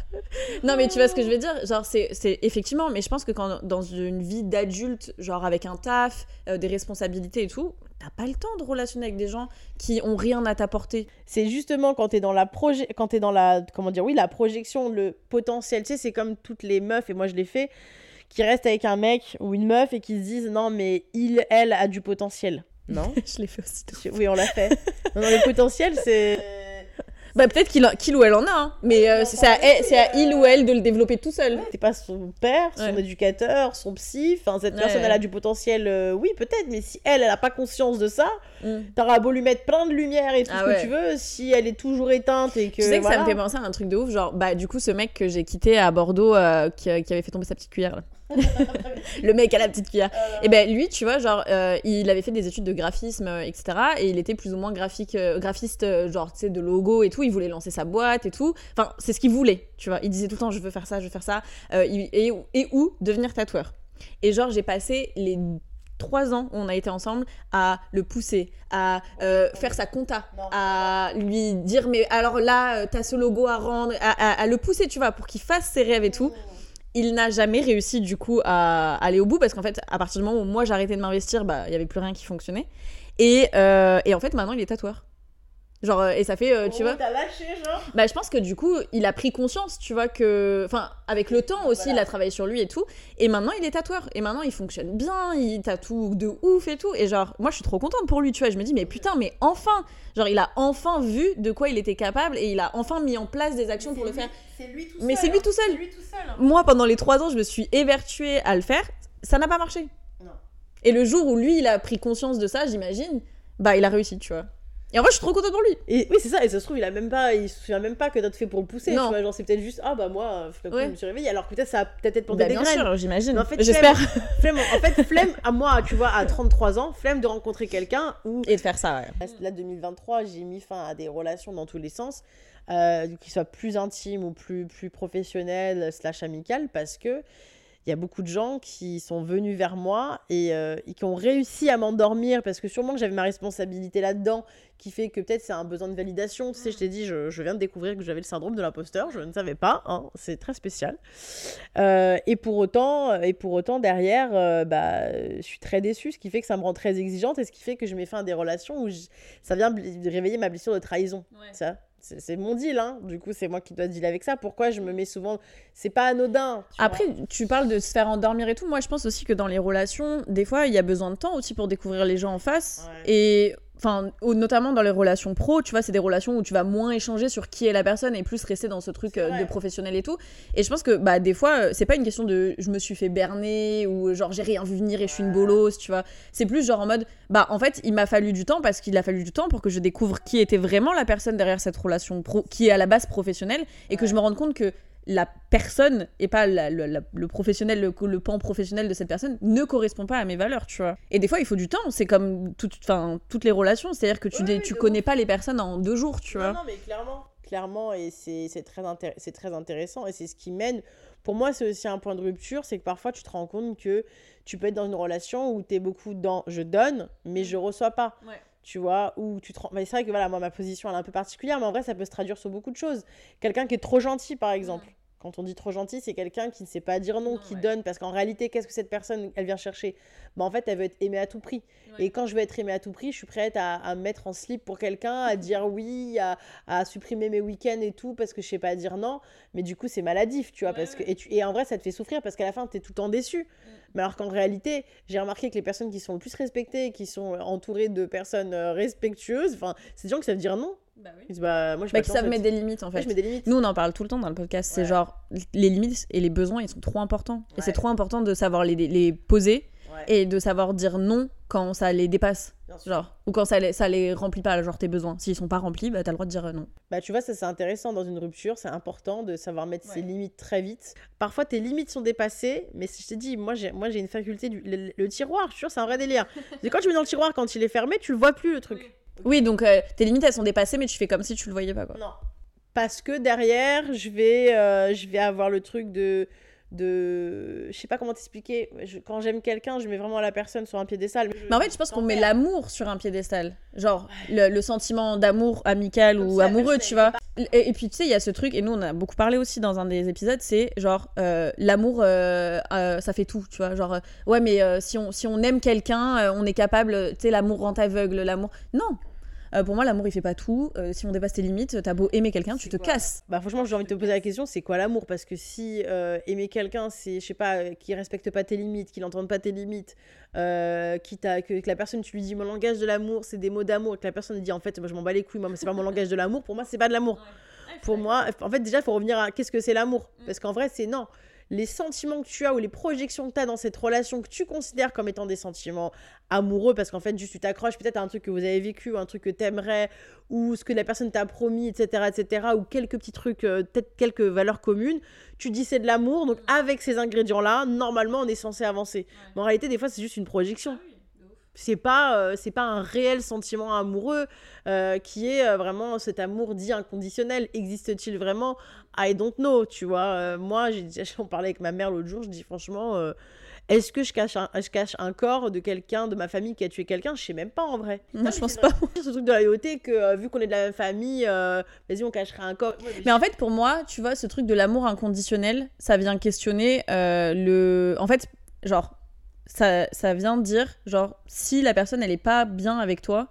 Non, mais tu vois ce que je veux dire Genre, c'est c'est- effectivement, mais je pense que quand dans une vie d'adulte, genre avec un taf, euh, des responsabilités et tout, t'as pas le temps de relationner avec des gens qui ont rien à t'apporter. C'est justement quand t'es dans la projet, quand t'es dans la, comment dire, oui, la projection, le potentiel. Tu sais, c'est comme toutes les meufs, et moi je l'ai fait, qui restent avec un mec ou une meuf et qui se disent, non, mais il, elle a du potentiel. Non? Je l'ai fait aussi. Oui, on l'a fait. non, non, le potentiel, c'est. Bah, peut-être qu'il qu'il ou elle en a, hein. mais euh, c'est à, à il ou elle de le développer tout seul. T'es pas son père, son Ouais. éducateur, son psy. Enfin, cette Ouais. personne, elle a du potentiel, euh, oui, peut-être, mais si elle, elle a pas conscience de ça, Mm. t'auras beau lui mettre plein de lumière et tout Ah ce ouais. que tu veux, si elle est toujours éteinte et que. Tu sais que ça me fait penser à un truc de ouf, genre, bah, du coup, ce mec que j'ai quitté à Bordeaux, euh, qui, qui avait fait tomber sa petite cuillère, là. Le mec à la petite cuillère. Et ben lui, tu vois, genre, euh, il avait fait des études de graphisme, euh, etc. Et il était plus ou moins graphique, euh, graphiste, euh, genre, tu sais, de logo et tout. Il voulait lancer sa boîte et tout. Enfin, c'est ce qu'il voulait, tu vois. Il disait tout le temps, je veux faire ça, je veux faire ça. Euh, et, et où devenir tatoueur. Et genre, j'ai passé les trois ans où on a été ensemble à le pousser, à euh, faire sa compta, Non. à lui dire, mais alors là, euh, t'as ce logo à rendre, à, à- à le pousser, tu vois, pour qu'il fasse ses rêves et tout il n'a jamais réussi du coup à aller au bout parce qu'en fait à partir du moment où moi arrêté de m'investir bah il y avait plus rien qui fonctionnait. Et, euh, et en fait maintenant il est tatoueur genre euh, et ça fait euh, tu Oh, vois T'as lâché, genre bah je pense que du coup il a pris conscience tu vois que enfin avec le temps aussi Voilà. il a travaillé sur lui et tout et maintenant il est tatoueur et maintenant il fonctionne bien il tatoue de ouf et tout et genre moi je suis trop contente pour lui tu vois je me dis mais putain mais enfin genre il a enfin vu de quoi il était capable et il a enfin mis en place des actions pour le faire C'est lui tout Mais c'est lui tout seul. lui tout seul. moi, pendant les trois ans, je me suis évertuée à le faire. Ça n'a pas marché. Non. Et le jour où lui, il a pris conscience de ça, j'imagine, bah, il a réussi, tu vois. Et en vrai, je suis trop contente pour lui. Et oui, c'est ça, et ça se trouve, il a même pas, il se souvient même pas que t'as fait pour le pousser. Non. Tu vois, genre, c'est peut-être juste, ah bah moi, Ouais. je me suis réveillée, alors que peut-être ça a peut-être planté Bah, des bien graines. sûr, j'imagine. En fait, J'espère. Flemme, en fait, flemme à moi, tu vois, à 33 ans, flemme de rencontrer quelqu'un où Et de faire ça, ouais. Là, 2023, j'ai mis fin à des relations dans tous les sens, euh, qui soient plus intimes ou plus, plus professionnelles, slash amicales, parce que il y a beaucoup de gens qui sont venus vers moi et, euh, et qui ont réussi à m'endormir parce que sûrement que j'avais ma responsabilité là-dedans qui fait que peut-être c'est un besoin de validation. Tu sais, je t'ai dit, je, je viens de découvrir que j'avais le syndrome de l'imposteur, je ne savais pas, hein, c'est très spécial. Euh, et pour autant, et pour autant derrière, euh, bah, je suis très déçue, ce qui fait que ça me rend très exigeante et ce qui fait que je mets fin à des relations où je- ça vient réveiller ma blessure de trahison. Ça, c'est mon deal, hein. Du coup, c'est moi qui dois deal avec ça. Pourquoi je me mets souvent, c'est pas anodin. tu Après, vois. tu parles de se faire endormir et tout. Moi, je pense aussi que dans les relations, des fois, il y a besoin de temps aussi pour découvrir les gens en face. Ouais. Et enfin, notamment dans les relations pro, tu vois, c'est des relations où tu vas moins échanger sur qui est la personne et plus rester dans ce truc euh, de professionnel et tout. Et je pense que bah des fois, euh, c'est pas une question de je me suis fait berner ou genre j'ai rien vu venir et je suis une bolosse, tu vois. C'est plus genre en mode bah en fait, il m'a fallu du temps parce qu'il a fallu du temps pour que je découvre qui était vraiment la personne derrière cette relation pro qui est à la base professionnelle et que je me rende compte que la personne et pas la- le, la- le professionnel, le, le pan professionnel de cette personne ne correspond pas à mes valeurs, tu vois. Et des fois, il faut du temps. C'est comme tout- toutes les relations. C'est-à-dire que tu, Ouais, tu connais pas les personnes en deux jours, tu non, vois. non, mais clairement, clairement, et c'est très, c'est très intéressant et c'est ce qui mène. Pour moi, c'est aussi un point de rupture, c'est que parfois tu te rends compte que tu peux être dans une relation où tu es beaucoup dans je donne, mais je reçois pas. Ouais. Tu vois, où tu te C'est vrai que voilà, moi, ma position elle est un peu particulière, mais en vrai, ça peut se traduire sur beaucoup de choses. Quelqu'un qui est trop gentil, par exemple. Quand on dit trop gentil, c'est quelqu'un qui ne sait pas dire non, Non, qui ouais. donne, parce qu'en réalité, qu'est-ce que cette personne, elle vient chercher? Bah, En fait, elle veut être aimée à tout prix. Ouais. Et quand je veux être aimée à tout prix, je suis prête à, à me mettre en slip pour quelqu'un, à dire oui, à, à supprimer mes week-ends et tout, parce que je sais pas dire non. Mais du coup, c'est maladif, tu vois. Ouais, parce que, ouais. et, tu- et en vrai, ça te fait souffrir parce qu'à la fin, tu es tout le temps déçu. Mais alors qu'en réalité, j'ai remarqué que les personnes qui sont le plus respectées, qui sont entourées de personnes euh, respectueuses, enfin, c'est des gens qui savent dire non. Bah oui. Ils disent, bah, moi, je Bah, qui savent mettre des limites, en Ouais, fait. je mets des limites. Nous, on en parle tout le temps dans le podcast. C'est Ouais. genre, les limites et les besoins, ils sont trop importants. Et c'est Ouais. trop important de savoir les, les poser Ouais, et de savoir dire non quand ça les dépasse. Genre, ou quand ça les, ça les remplit pas, genre tes besoins. S'ils sont pas remplis, bah t'as le droit de dire euh, non. Bah, tu vois, ça c'est intéressant dans une rupture, c'est important de savoir mettre ses Ouais. limites très vite. Parfois tes limites sont dépassées, mais si je t'ai dit, moi j'ai, moi j'ai une faculté du le, le tiroir, je suis sûre, c'est un vrai délire. C'est quand tu mets dans le tiroir, quand il est fermé, tu le vois plus le truc. Oui, donc euh, tes limites elles sont dépassées, mais tu fais comme si tu le voyais pas quoi. Non. Parce que derrière, je vais, euh, je vais avoir le truc de. de... Je sais pas comment t'expliquer. Je- Quand j'aime quelqu'un, je mets vraiment la personne sur un piédestal. Mais en fait, je pense qu'on met l'amour sur un piédestal. Genre, le, le sentiment d'amour amical Comme ou amoureux, tu vois. Et, et puis, tu sais, il y a ce truc, et nous, on a beaucoup parlé aussi dans un des épisodes, c'est genre, euh, l'amour, euh, euh, ça fait tout, tu vois. Genre, ouais, mais si, on, si on aime quelqu'un, on est capable, tu sais, l'amour rend aveugle, l'amour. Non! Euh, pour moi, l'amour, il fait pas tout. Euh, si on dépasse tes limites, t'as beau aimer quelqu'un, tu te casses. Bah franchement, j'ai envie de te poser la question, c'est quoi l'amour? Parce que si euh, aimer quelqu'un, c'est, je sais pas, qui respecte pas tes limites, qui n'entende pas tes limites, qui que, que, la personne, tu lui dis mon langage de l'amour, c'est des mots d'amour, et que la personne dit en fait, moi je m'en bats les couilles, moi c'est pas mon langage de l'amour, pour moi c'est pas de l'amour. Pour moi, en fait, déjà, il faut revenir à qu'est-ce que c'est l'amour? Mm. Parce qu'en vrai, c'est non les sentiments que tu as ou les projections que tu as dans cette relation que tu considères comme étant des sentiments amoureux parce qu'en fait juste tu t'accroches peut-être à un truc que vous avez vécu ou un truc que t'aimerais ou ce que la personne t'a promis etc etc ou quelques petits trucs euh, peut-être quelques valeurs communes tu dis c'est de l'amour donc avec ces ingrédients là normalement on est censé avancer. Mais en réalité des fois c'est juste une projection. Ah c'est pas euh, c'est pas un réel sentiment amoureux euh, qui est euh, vraiment cet amour dit inconditionnel existe-t-il vraiment? I don't know tu vois moi j'en parlais avec ma mère l'autre jour je dis franchement est-ce que je cache, un, je cache un corps de quelqu'un de ma famille qui a tué quelqu'un? Je sais même pas en vrai. Non, je pense pas. Ce truc de la loyauté que vu qu'on est de la même famille, vas-y, on cacherait un corps. mais, en fait, pour moi, tu vois, ce truc de l'amour inconditionnel, ça vient questionner le. En fait, genre, ça, ça vient dire, genre, si la personne, elle est pas bien avec toi,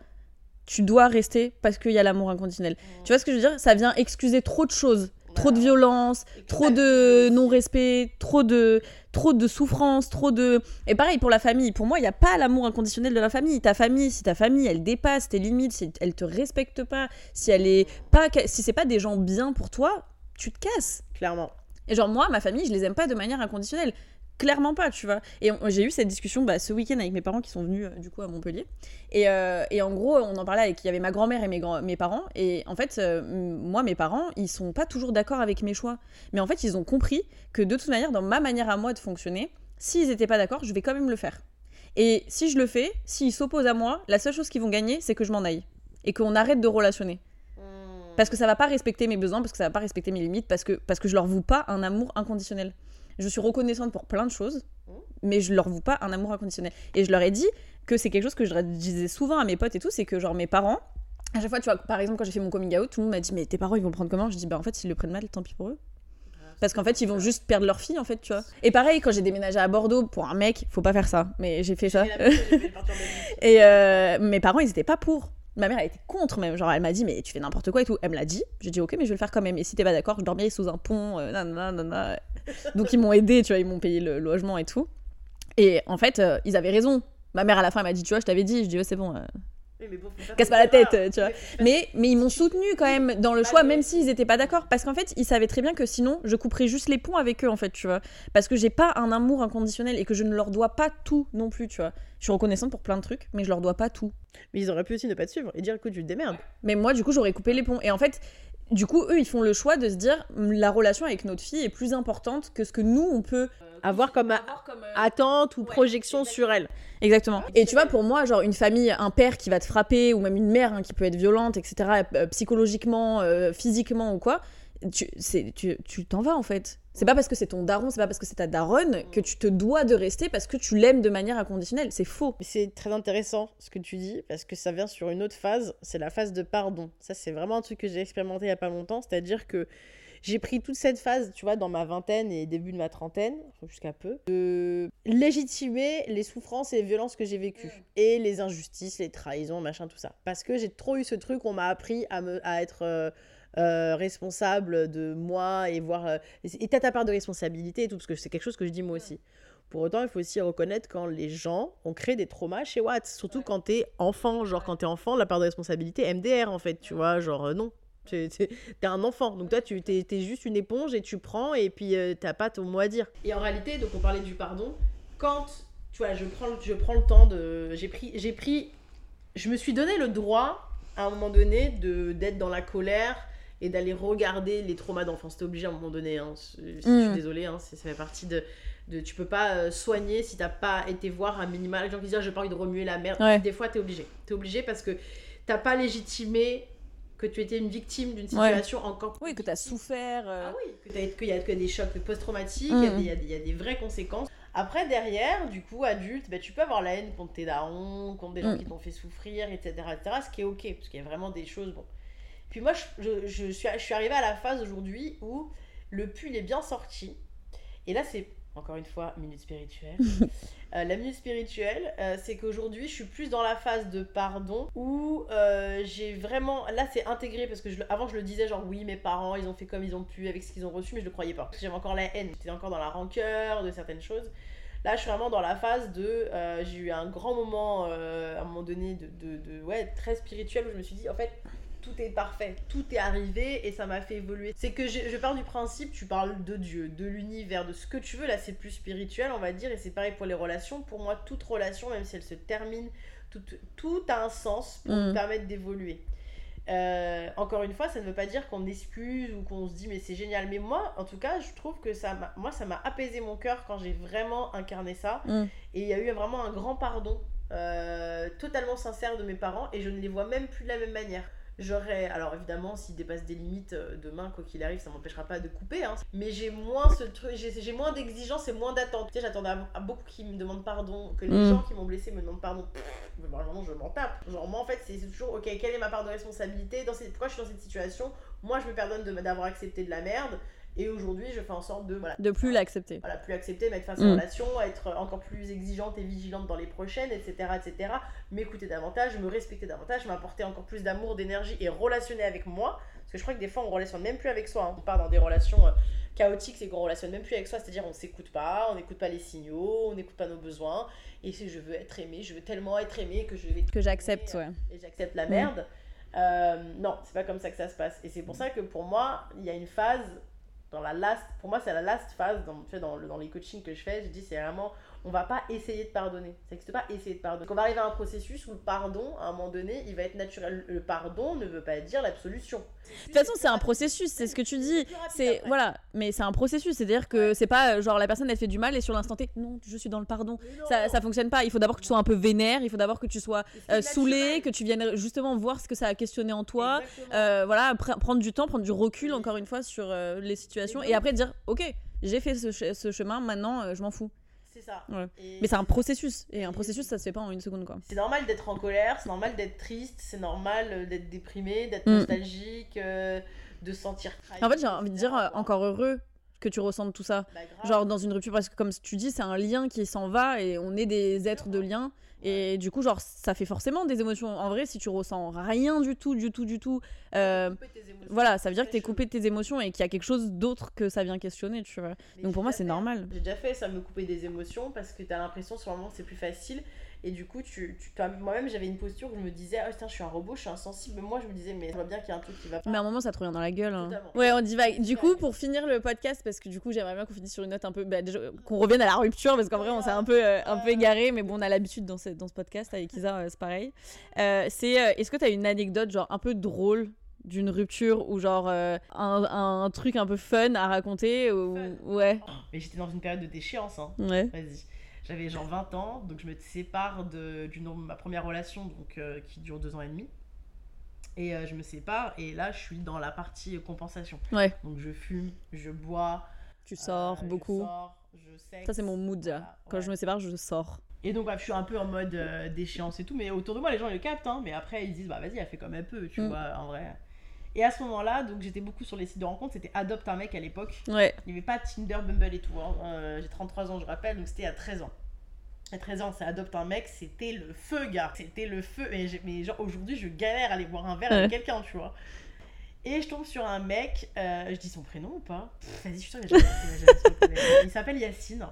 tu dois rester parce qu'il y a l'amour inconditionnel. Mmh. Tu vois ce que je veux dire? Ça vient excuser trop de choses. Trop de violence, trop de non-respect, trop de, trop de souffrance, trop de... Et pareil pour la famille. Pour moi, il n'y a pas l'amour inconditionnel de la famille. Ta famille, si ta famille, elle dépasse tes limites, si elle te respecte pas, si elle est pas... Si c'est pas des gens bien pour toi, tu te casses. Clairement. Et genre, moi, ma famille, je les aime pas de manière inconditionnelle clairement pas, tu vois. Et j'ai eu cette discussion bah, ce week-end avec mes parents qui sont venus euh, du coup à Montpellier. Et, euh, et, en gros, on en parlait avec, il y avait ma grand-mère et mes, mes parents. Et en fait, euh, moi, mes parents, ils sont pas toujours d'accord avec mes choix. Mais en fait, ils ont compris que de toute manière, dans ma manière à moi de fonctionner, s'ils étaient pas d'accord, je vais quand même le faire. Et si je le fais, s'ils s'opposent à moi, la seule chose qu'ils vont gagner, c'est que je m'en aille. Et qu'on arrête de relationner. Hmm. Parce que ça va pas respecter mes besoins, parce que ça va pas respecter mes limites, parce que, parce que je leur voue pas un amour inconditionnel. Je suis reconnaissante pour plein de choses, mmh. mais je leur voue pas un amour inconditionnel. Et je leur ai dit que c'est quelque chose que je disais souvent à mes potes et tout, c'est que genre mes parents, à chaque fois, tu vois, par exemple, quand j'ai fait mon coming out, tout le monde m'a dit, mais tes parents, ils vont le prendre comment? Je dis, bah en fait, s'ils le prennent mal, tant pis pour eux. Parce qu'en fait, ils vont juste perdre leur fille, en fait, tu vois. Et pareil, quand j'ai déménagé à Bordeaux, pour un mec, faut pas faire ça. Mais j'ai fait ça. et euh, mes parents, ils étaient pas pour. Ma mère, elle était contre même. Genre, elle m'a dit, mais tu fais n'importe quoi et tout. Elle me l'a dit. J'ai dit, ok, mais je vais le faire quand même. Et si t'es pas d'accord, je dormirai sous un pont. Euh, nanana, Donc, ils m'ont aidé, tu vois, ils m'ont payé le logement et tout. Et en fait, euh, ils avaient raison. Ma mère, à la fin, elle m'a dit, tu vois, je t'avais dit. Je dis, oh, c'est bon. Euh, casse pas la tête, tu vois. Mais, mais ils m'ont soutenu quand même dans le choix, même s'ils étaient pas d'accord. Parce qu'en fait, ils savaient très bien que sinon, je couperais juste les ponts avec eux, en fait, tu vois. Parce que j'ai pas un amour inconditionnel et que je ne leur dois pas tout non plus, tu vois. Je suis reconnaissante pour plein de trucs, mais je leur dois pas tout. Mais ils auraient pu aussi ne pas te suivre et dire, écoute, tu te démerdes. Mais moi, du coup, j'aurais coupé les ponts. Et en fait, du coup, eux, ils font le choix de se dire la relation avec notre fille est plus importante que ce que nous, on peut avoir comme, euh, attente ou projection sur elle. Exactement. Et tu vois, pour moi, genre une famille, un père qui va te frapper, ou même une mère hein, qui peut être violente, etc., euh, psychologiquement, euh, physiquement ou quoi, tu t'en vas en fait. C'est pas parce que c'est ton daron, c'est pas parce que c'est ta daronne que tu te dois de rester parce que tu l'aimes de manière inconditionnelle. C'est faux. C'est très intéressant ce que tu dis parce que ça vient sur une autre phase, c'est la phase de pardon. Ça, c'est vraiment un truc que j'ai expérimenté il y a pas longtemps, c'est-à-dire que j'ai pris toute cette phase, tu vois, dans ma vingtaine et début de ma trentaine, jusqu'à peu, de légitimer les souffrances et les violences que j'ai vécues. Mm. Et les injustices, les trahisons, machin, tout ça. Parce que j'ai trop eu ce truc, on m'a appris à, me, à être... Euh, euh, responsable de moi et voir. Euh, et t'as ta part de responsabilité et tout, parce que c'est quelque chose que je dis moi aussi. Pour autant, il faut aussi reconnaître quand les gens ont créé des traumas chez Watts, surtout quand t'es enfant. Genre, quand t'es enfant, la part de responsabilité, MDR en fait, tu vois, genre, euh, non. T'es un enfant, donc toi tu t'es juste une éponge et tu prends et puis t'as pas ton mot à dire. Et en réalité, donc on parlait du pardon, quand tu vois, je prends, je prends le temps de, j'ai pris, j'ai pris, je me suis donné le droit à un moment donné d'être dans la colère, et d'aller regarder les traumas d'enfance. T'es obligé à un moment donné, hein. je, suis mm. désolée, hein, ça fait partie de, de... Tu peux pas euh, soigner si t'as pas été voir un minimal. Les gens qui disent ah, j'ai pas envie de remuer la merde. Des fois, t'es obligé. T'es obligé parce que t'as pas légitimé que tu étais une victime d'une situation encore Oui, que tu as souffert. Euh. Ah oui, qu'il y, a des chocs post-traumatiques, il y, y, a des vraies conséquences. Après, derrière, du coup, adulte, bah, tu peux avoir la haine contre tes darons, contre des gens mm. qui t'ont fait souffrir, etc., etc. Ce qui est ok, parce qu'il y a vraiment des choses. Bon, puis moi, je, je, suis, je suis arrivée à la phase aujourd'hui où le pull est bien sorti. Et là, c'est encore une fois, minute spirituelle. Euh, la minute spirituelle, euh, c'est qu'aujourd'hui, je suis plus dans la phase de pardon où euh, j'ai vraiment. Là, c'est intégré parce que je, avant, je le disais, genre, oui, mes parents, ils ont fait comme ils ont pu avec ce qu'ils ont reçu, mais je le croyais pas. J'avais encore la haine, j'étais encore dans la rancœur de certaines choses. Là, je suis vraiment dans la phase de. j'ai eu un grand moment, à un moment donné, de, de, de, ouais, très spirituel où je me suis dit, en fait, tout est parfait, tout est arrivé et ça m'a fait évoluer. C'est que je, je, pars du principe, tu parles de Dieu, de l'univers, de ce que tu veux, là c'est plus spirituel on va dire, et c'est pareil pour les relations. Pour moi, toute relation, même si elle se termine, tout, tout a un sens pour nous mm. permettre d'évoluer. Euh, encore une fois, ça ne veut pas dire qu'on excuse ou qu'on se dit mais c'est génial. Mais moi, en tout cas, je trouve que ça m'a, moi, ça m'a apaisé mon cœur quand j'ai vraiment incarné ça. Mm. Et il y a eu vraiment un grand pardon euh, totalement sincère de mes parents et je ne les vois même plus de la même manière. J'aurais, alors évidemment, s'il dépasse des limites euh, demain, quoi qu'il arrive, ça m'empêchera pas de couper. Hein. Mais j'ai moins ce truc, j'ai moins d'exigence et moins d'attente. Tu sais, j'attendais à, beaucoup qui me demandent pardon, que les mm. gens qui m'ont blessé me demandent pardon. vraiment, je m'en tape. Genre, moi, en fait, c'est toujours, ok, quelle est ma part de responsabilité dans cette, Pourquoi je suis dans cette situation? Moi, je me pardonne d'avoir accepté de la merde. Et aujourd'hui, je fais en sorte de. Voilà, de plus l'accepter. Voilà, plus accepter, mettre face en mm. relation, être encore plus exigeante et vigilante dans les prochaines, etc. etc. M'écouter davantage, me respecter davantage, m'apporter encore plus d'amour, d'énergie et relationner avec moi. Parce que je crois que des fois, on relationne même plus avec soi. Hein. On part dans des relations euh, chaotiques, c'est qu'on relationne même plus avec soi. C'est-à-dire, on s'écoute pas, on n'écoute pas les signaux, on n'écoute pas nos besoins. Et si je veux être aimé, je veux tellement être aimé que je vais. Que j'accepte, ouais. Et j'accepte la merde. Euh, non, c'est pas comme ça que ça se passe. Et c'est pour ça que pour moi, il y a une phase dans la last, pour moi c'est la last phase dans, dans, dans les coachings que je fais, je dis c'est vraiment on va pas essayer de pardonner. Ça n'existe pas essayer de pardonner. Donc on va arriver à un processus où le pardon, à un moment donné, il va être naturel. Le pardon ne veut pas dire l'absolution. De toute façon, c'est un processus, c'est ce que tu dis. C'est voilà, mais c'est un processus, c'est-à-dire que c'est pas euh, genre la personne elle fait du mal et sur l'instant T, non, je suis dans le pardon. Ça ça fonctionne pas, il faut d'abord que tu sois un peu vénère, il faut d'abord que tu sois euh, saoulé, que tu viennes justement voir ce que ça a questionné en toi. Euh, voilà, prendre du temps, prendre du recul encore une fois sur les situations et, après dire OK, j'ai fait ce, ce chemin, maintenant je m'en fous. C'est ça. Mais c'est un processus. Et un processus, ça se fait pas en une seconde, quoi. C'est normal d'être en colère, c'est normal d'être triste, c'est normal euh, d'être déprimé, d'être mm. nostalgique, euh, de sentir En fait, j'ai envie de dire, euh, encore heureux que tu ressentes tout ça. Bah, Genre dans une rupture, parce que comme tu dis, c'est un lien qui s'en va et on est des êtres de lien. Et du coup, genre, ça fait forcément des émotions. En vrai, si tu ressens rien du tout, du tout, du tout, euh, voilà, ça veut dire que tu es coupé de tes émotions et qu'il y a quelque chose d'autre que ça vient questionner, tu vois. Donc pour moi, c'est normal. J'ai déjà fait ça, me couper des émotions parce que tu as l'impression, sur le moment, c'est plus facile. Et du coup, tu, tu moi-même, j'avais une posture où je me disais, oh putain, je suis un robot, je suis insensible. Mais moi, je me disais, mais je vois bien qu'il y a un truc qui va pas. Mais à un moment, ça te revient dans la gueule. Hein. Ouais, on divague. Du coup, pour finir le podcast, parce que du coup, j'aimerais bien qu'on finisse sur une note un peu. Bah, qu'on revienne à la rupture, parce qu'en vrai, on s'est un peu, euh, un peu égaré. Mais bon, on a l'habitude dans ce, dans ce podcast avec Isa, euh, c'est pareil. Euh, c'est, est-ce que tu as une anecdote, genre, un peu drôle d'une rupture ou genre un, un, truc un peu fun à raconter ou... ouais mais j'étais dans une période de déchéance hein. ouais vas-y j'avais genre 20 ans, donc je me sépare de, d'une, ma première relation donc, euh, qui dure deux ans et demi. Et euh, je me sépare, et là je suis dans la partie compensation. Ouais. Donc je fume, je bois. Tu sors euh, beaucoup. Je sors, je. Ça, c'est mon mood. Quand je me sépare, je sors. Et donc, bah, je suis un peu en mode déchéance et tout, mais autour de moi, les gens le captent, hein, mais après, ils disent, bah vas-y, elle fait comme elle peut, tu mm. vois, en vrai. Et à ce moment-là, donc j'étais beaucoup sur les sites de rencontres, c'était Adopte un mec à l'époque. Ouais. Il n'y avait pas Tinder, Bumble et tout. Hein. Euh, j'ai 33 ans, je rappelle, donc c'était à 13 ans. À 13 ans, ça adopte un mec, c'était le feu, gars. C'était le feu. Mais, mais genre, aujourd'hui, je galère à aller boire un verre avec quelqu'un, tu vois. Et je tombe sur un mec, euh, je dis son prénom ou pas? Vas-y, je suis sûre que Il s'appelle Yacine.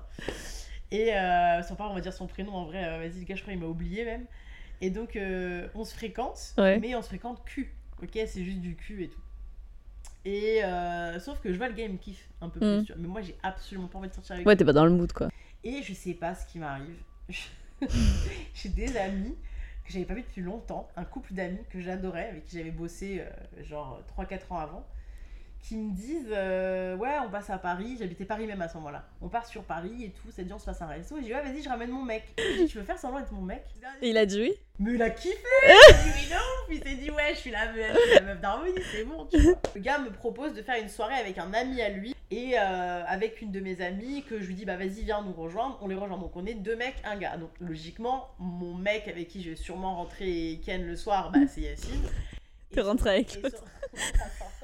Et euh, sans pas, on va dire son prénom en vrai, euh, vas-y, le gars, je crois, il m'a oublié même. Et donc, on se fréquente, mais on se fréquente cul. Ok, c'est juste du cul et tout. Et euh, sauf que je vois le game kiff un peu plus. Mm. Mais moi, j'ai absolument pas envie de sortir avec Ouais, t'es pas dans le mood quoi. Et je sais pas ce qui m'arrive. j'ai des amis que j'avais pas vu depuis longtemps, un couple d'amis que j'adorais, avec qui j'avais bossé euh, genre 3-4 ans avant, qui me disent euh, Ouais, on passe à Paris, j'habitais Paris même à ce moment-là. On part sur Paris et tout, ça dit on se passe un resto. Et je dis Ouais, vas-y, je ramène mon mec. Je Tu veux faire semblant d'être mon mec? Et il a dit oui Mais il a kiffé Il a dit oui, non Puis il s'est dit Ouais, je suis la meuf, la meuf d'harmonie, c'est bon, tu vois. Le gars me propose de faire une soirée avec un ami à lui et euh, avec une de mes amies que je lui dis Bah vas-y, viens nous rejoindre. On les rejoint. Donc on est deux mecs, un gars. Donc logiquement, mon mec avec qui je vais sûrement rentrer Ken le soir, bah c'est Yacine. T'es rentré avec l'autre.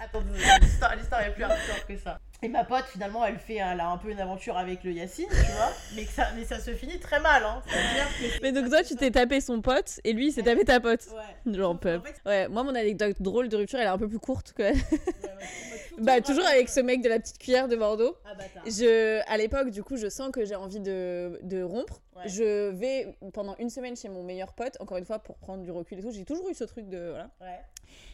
l'histoire est plus hardcore que ça. Et ma pote, finalement, elle fait elle a un peu une aventure avec le Yacine, tu vois. mais, ça, mais ça se finit très mal, hein. mais donc, toi, tu t'es tapé son pote et lui, il s'est tapé ta pote. Ouais. Genre, peu. Ouais, moi, mon anecdote drôle de rupture, elle est un peu plus courte que. bah, toujours avec ce mec de la petite cuillère de Bordeaux. Ah, je, à l'époque, du coup, je sens que j'ai envie de, de rompre. Je vais pendant une semaine chez mon meilleur pote, encore une fois, pour prendre du recul et tout. J'ai toujours eu ce truc de. Voilà. Ouais.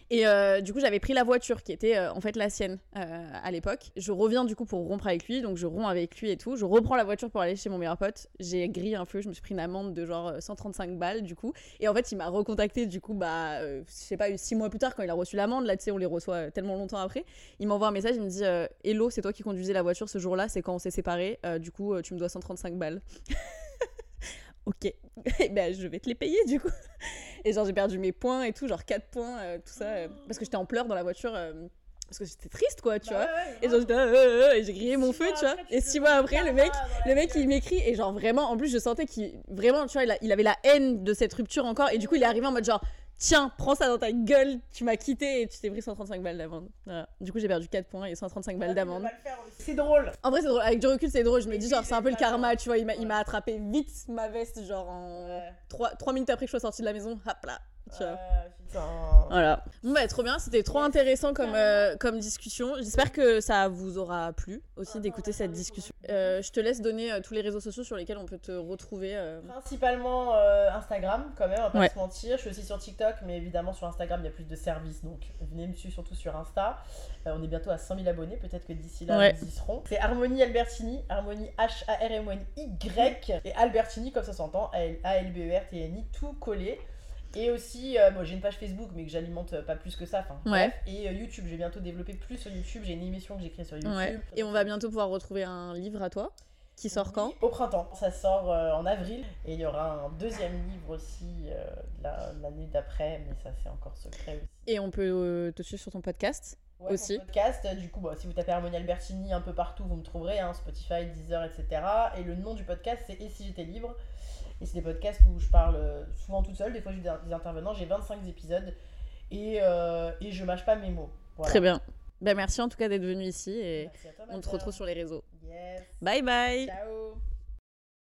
Et euh, du coup, j'avais pris la voiture qui était euh, en fait la sienne euh, à l'époque. Je reviens du coup pour rompre avec lui, donc je romps avec lui et tout. Je reprends la voiture pour aller chez mon meilleur pote. J'ai grillé un feu, je me suis pris une amende de genre 135 balles du coup. Et en fait, il m'a recontacté du coup, bah, je sais pas, six mois plus tard quand il a reçu l'amende. Là, tu sais, on les reçoit tellement longtemps après. Il m'envoie un message, il me dit Hello, c'est toi qui conduisais la voiture ce jour-là, c'est quand on s'est séparés. du coup, tu me dois 135 balles. ok, ben, je vais te les payer du coup. Et genre, j'ai perdu mes points et tout, genre 4 points, euh, tout ça, euh, parce que j'étais en pleurs dans la voiture. Euh, parce que j'étais triste quoi tu bah vois et genre et j'ai grillé mon feu tu vois et six mois après le mec le mec il m'écrit et genre vraiment en plus je sentais qu'il vraiment tu vois il, il, avait la haine de cette rupture encore et du coup il est arrivé en mode genre tiens, prends ça dans ta gueule, tu m'as quitté et tu t'es pris 135 balles d'amende. Du coup, j'ai perdu 4 points et 135 balles d'amende. C'est drôle. En vrai, c'est drôle. Avec du recul, c'est drôle. Je me dis, genre, c'est un peu le karma, tu vois. Il m'a attrapé vite ma veste, genre en 3, 3 minutes après que je sois sortie de la maison. Hop là, tu vois. Voilà. Bon, bah, trop bien, c'était trop intéressant comme, euh, comme discussion. J'espère que ça vous aura plu aussi d'écouter cette discussion. Euh, je te laisse donner euh, tous les réseaux sociaux sur lesquels on peut te retrouver. Principalement Instagram, quand même, on va pas se mentir. Je suis aussi sur TikTok, mais évidemment sur Instagram, il y a plus de services, donc venez me suivre surtout sur Insta. on est bientôt à 100 000 abonnés, peut-être que d'ici là, nous y serons. C'est Harmonie Albertini, Harmonie H-A-R-M-O-N-Y, et Albertini, comme ça s'entend, A-L-B-E-R-T-N-I, tout collé. Et aussi, euh, j'ai une page Facebook, mais que j'alimente euh, pas plus que ça. Ouais. Et euh, YouTube, j'ai bientôt développé plus sur YouTube. J'ai une émission que créée sur YouTube. Et on va bientôt pouvoir retrouver un livre à toi qui sort quand? Au printemps. Ça sort en avril. Et il y aura un deuxième livre aussi l'année d'après, mais ça c'est encore secret aussi. Et on peut te suivre sur ton podcast ouais, aussi. podcast, du coup, bah, si vous tapez Harmonie Albertini un peu partout, vous me trouverez, hein, Spotify, Deezer, etc. Et le nom du podcast, c'est Et si j'étais libre? Et c'est des podcasts où je parle euh, souvent toute seule, des fois j'ai des intervenants, j'ai 25 épisodes et, euh, et je mâche pas mes mots. Très bien. Ben merci en tout cas d'être venu ici et on te retrouve sur les réseaux. Bye bye. Ciao.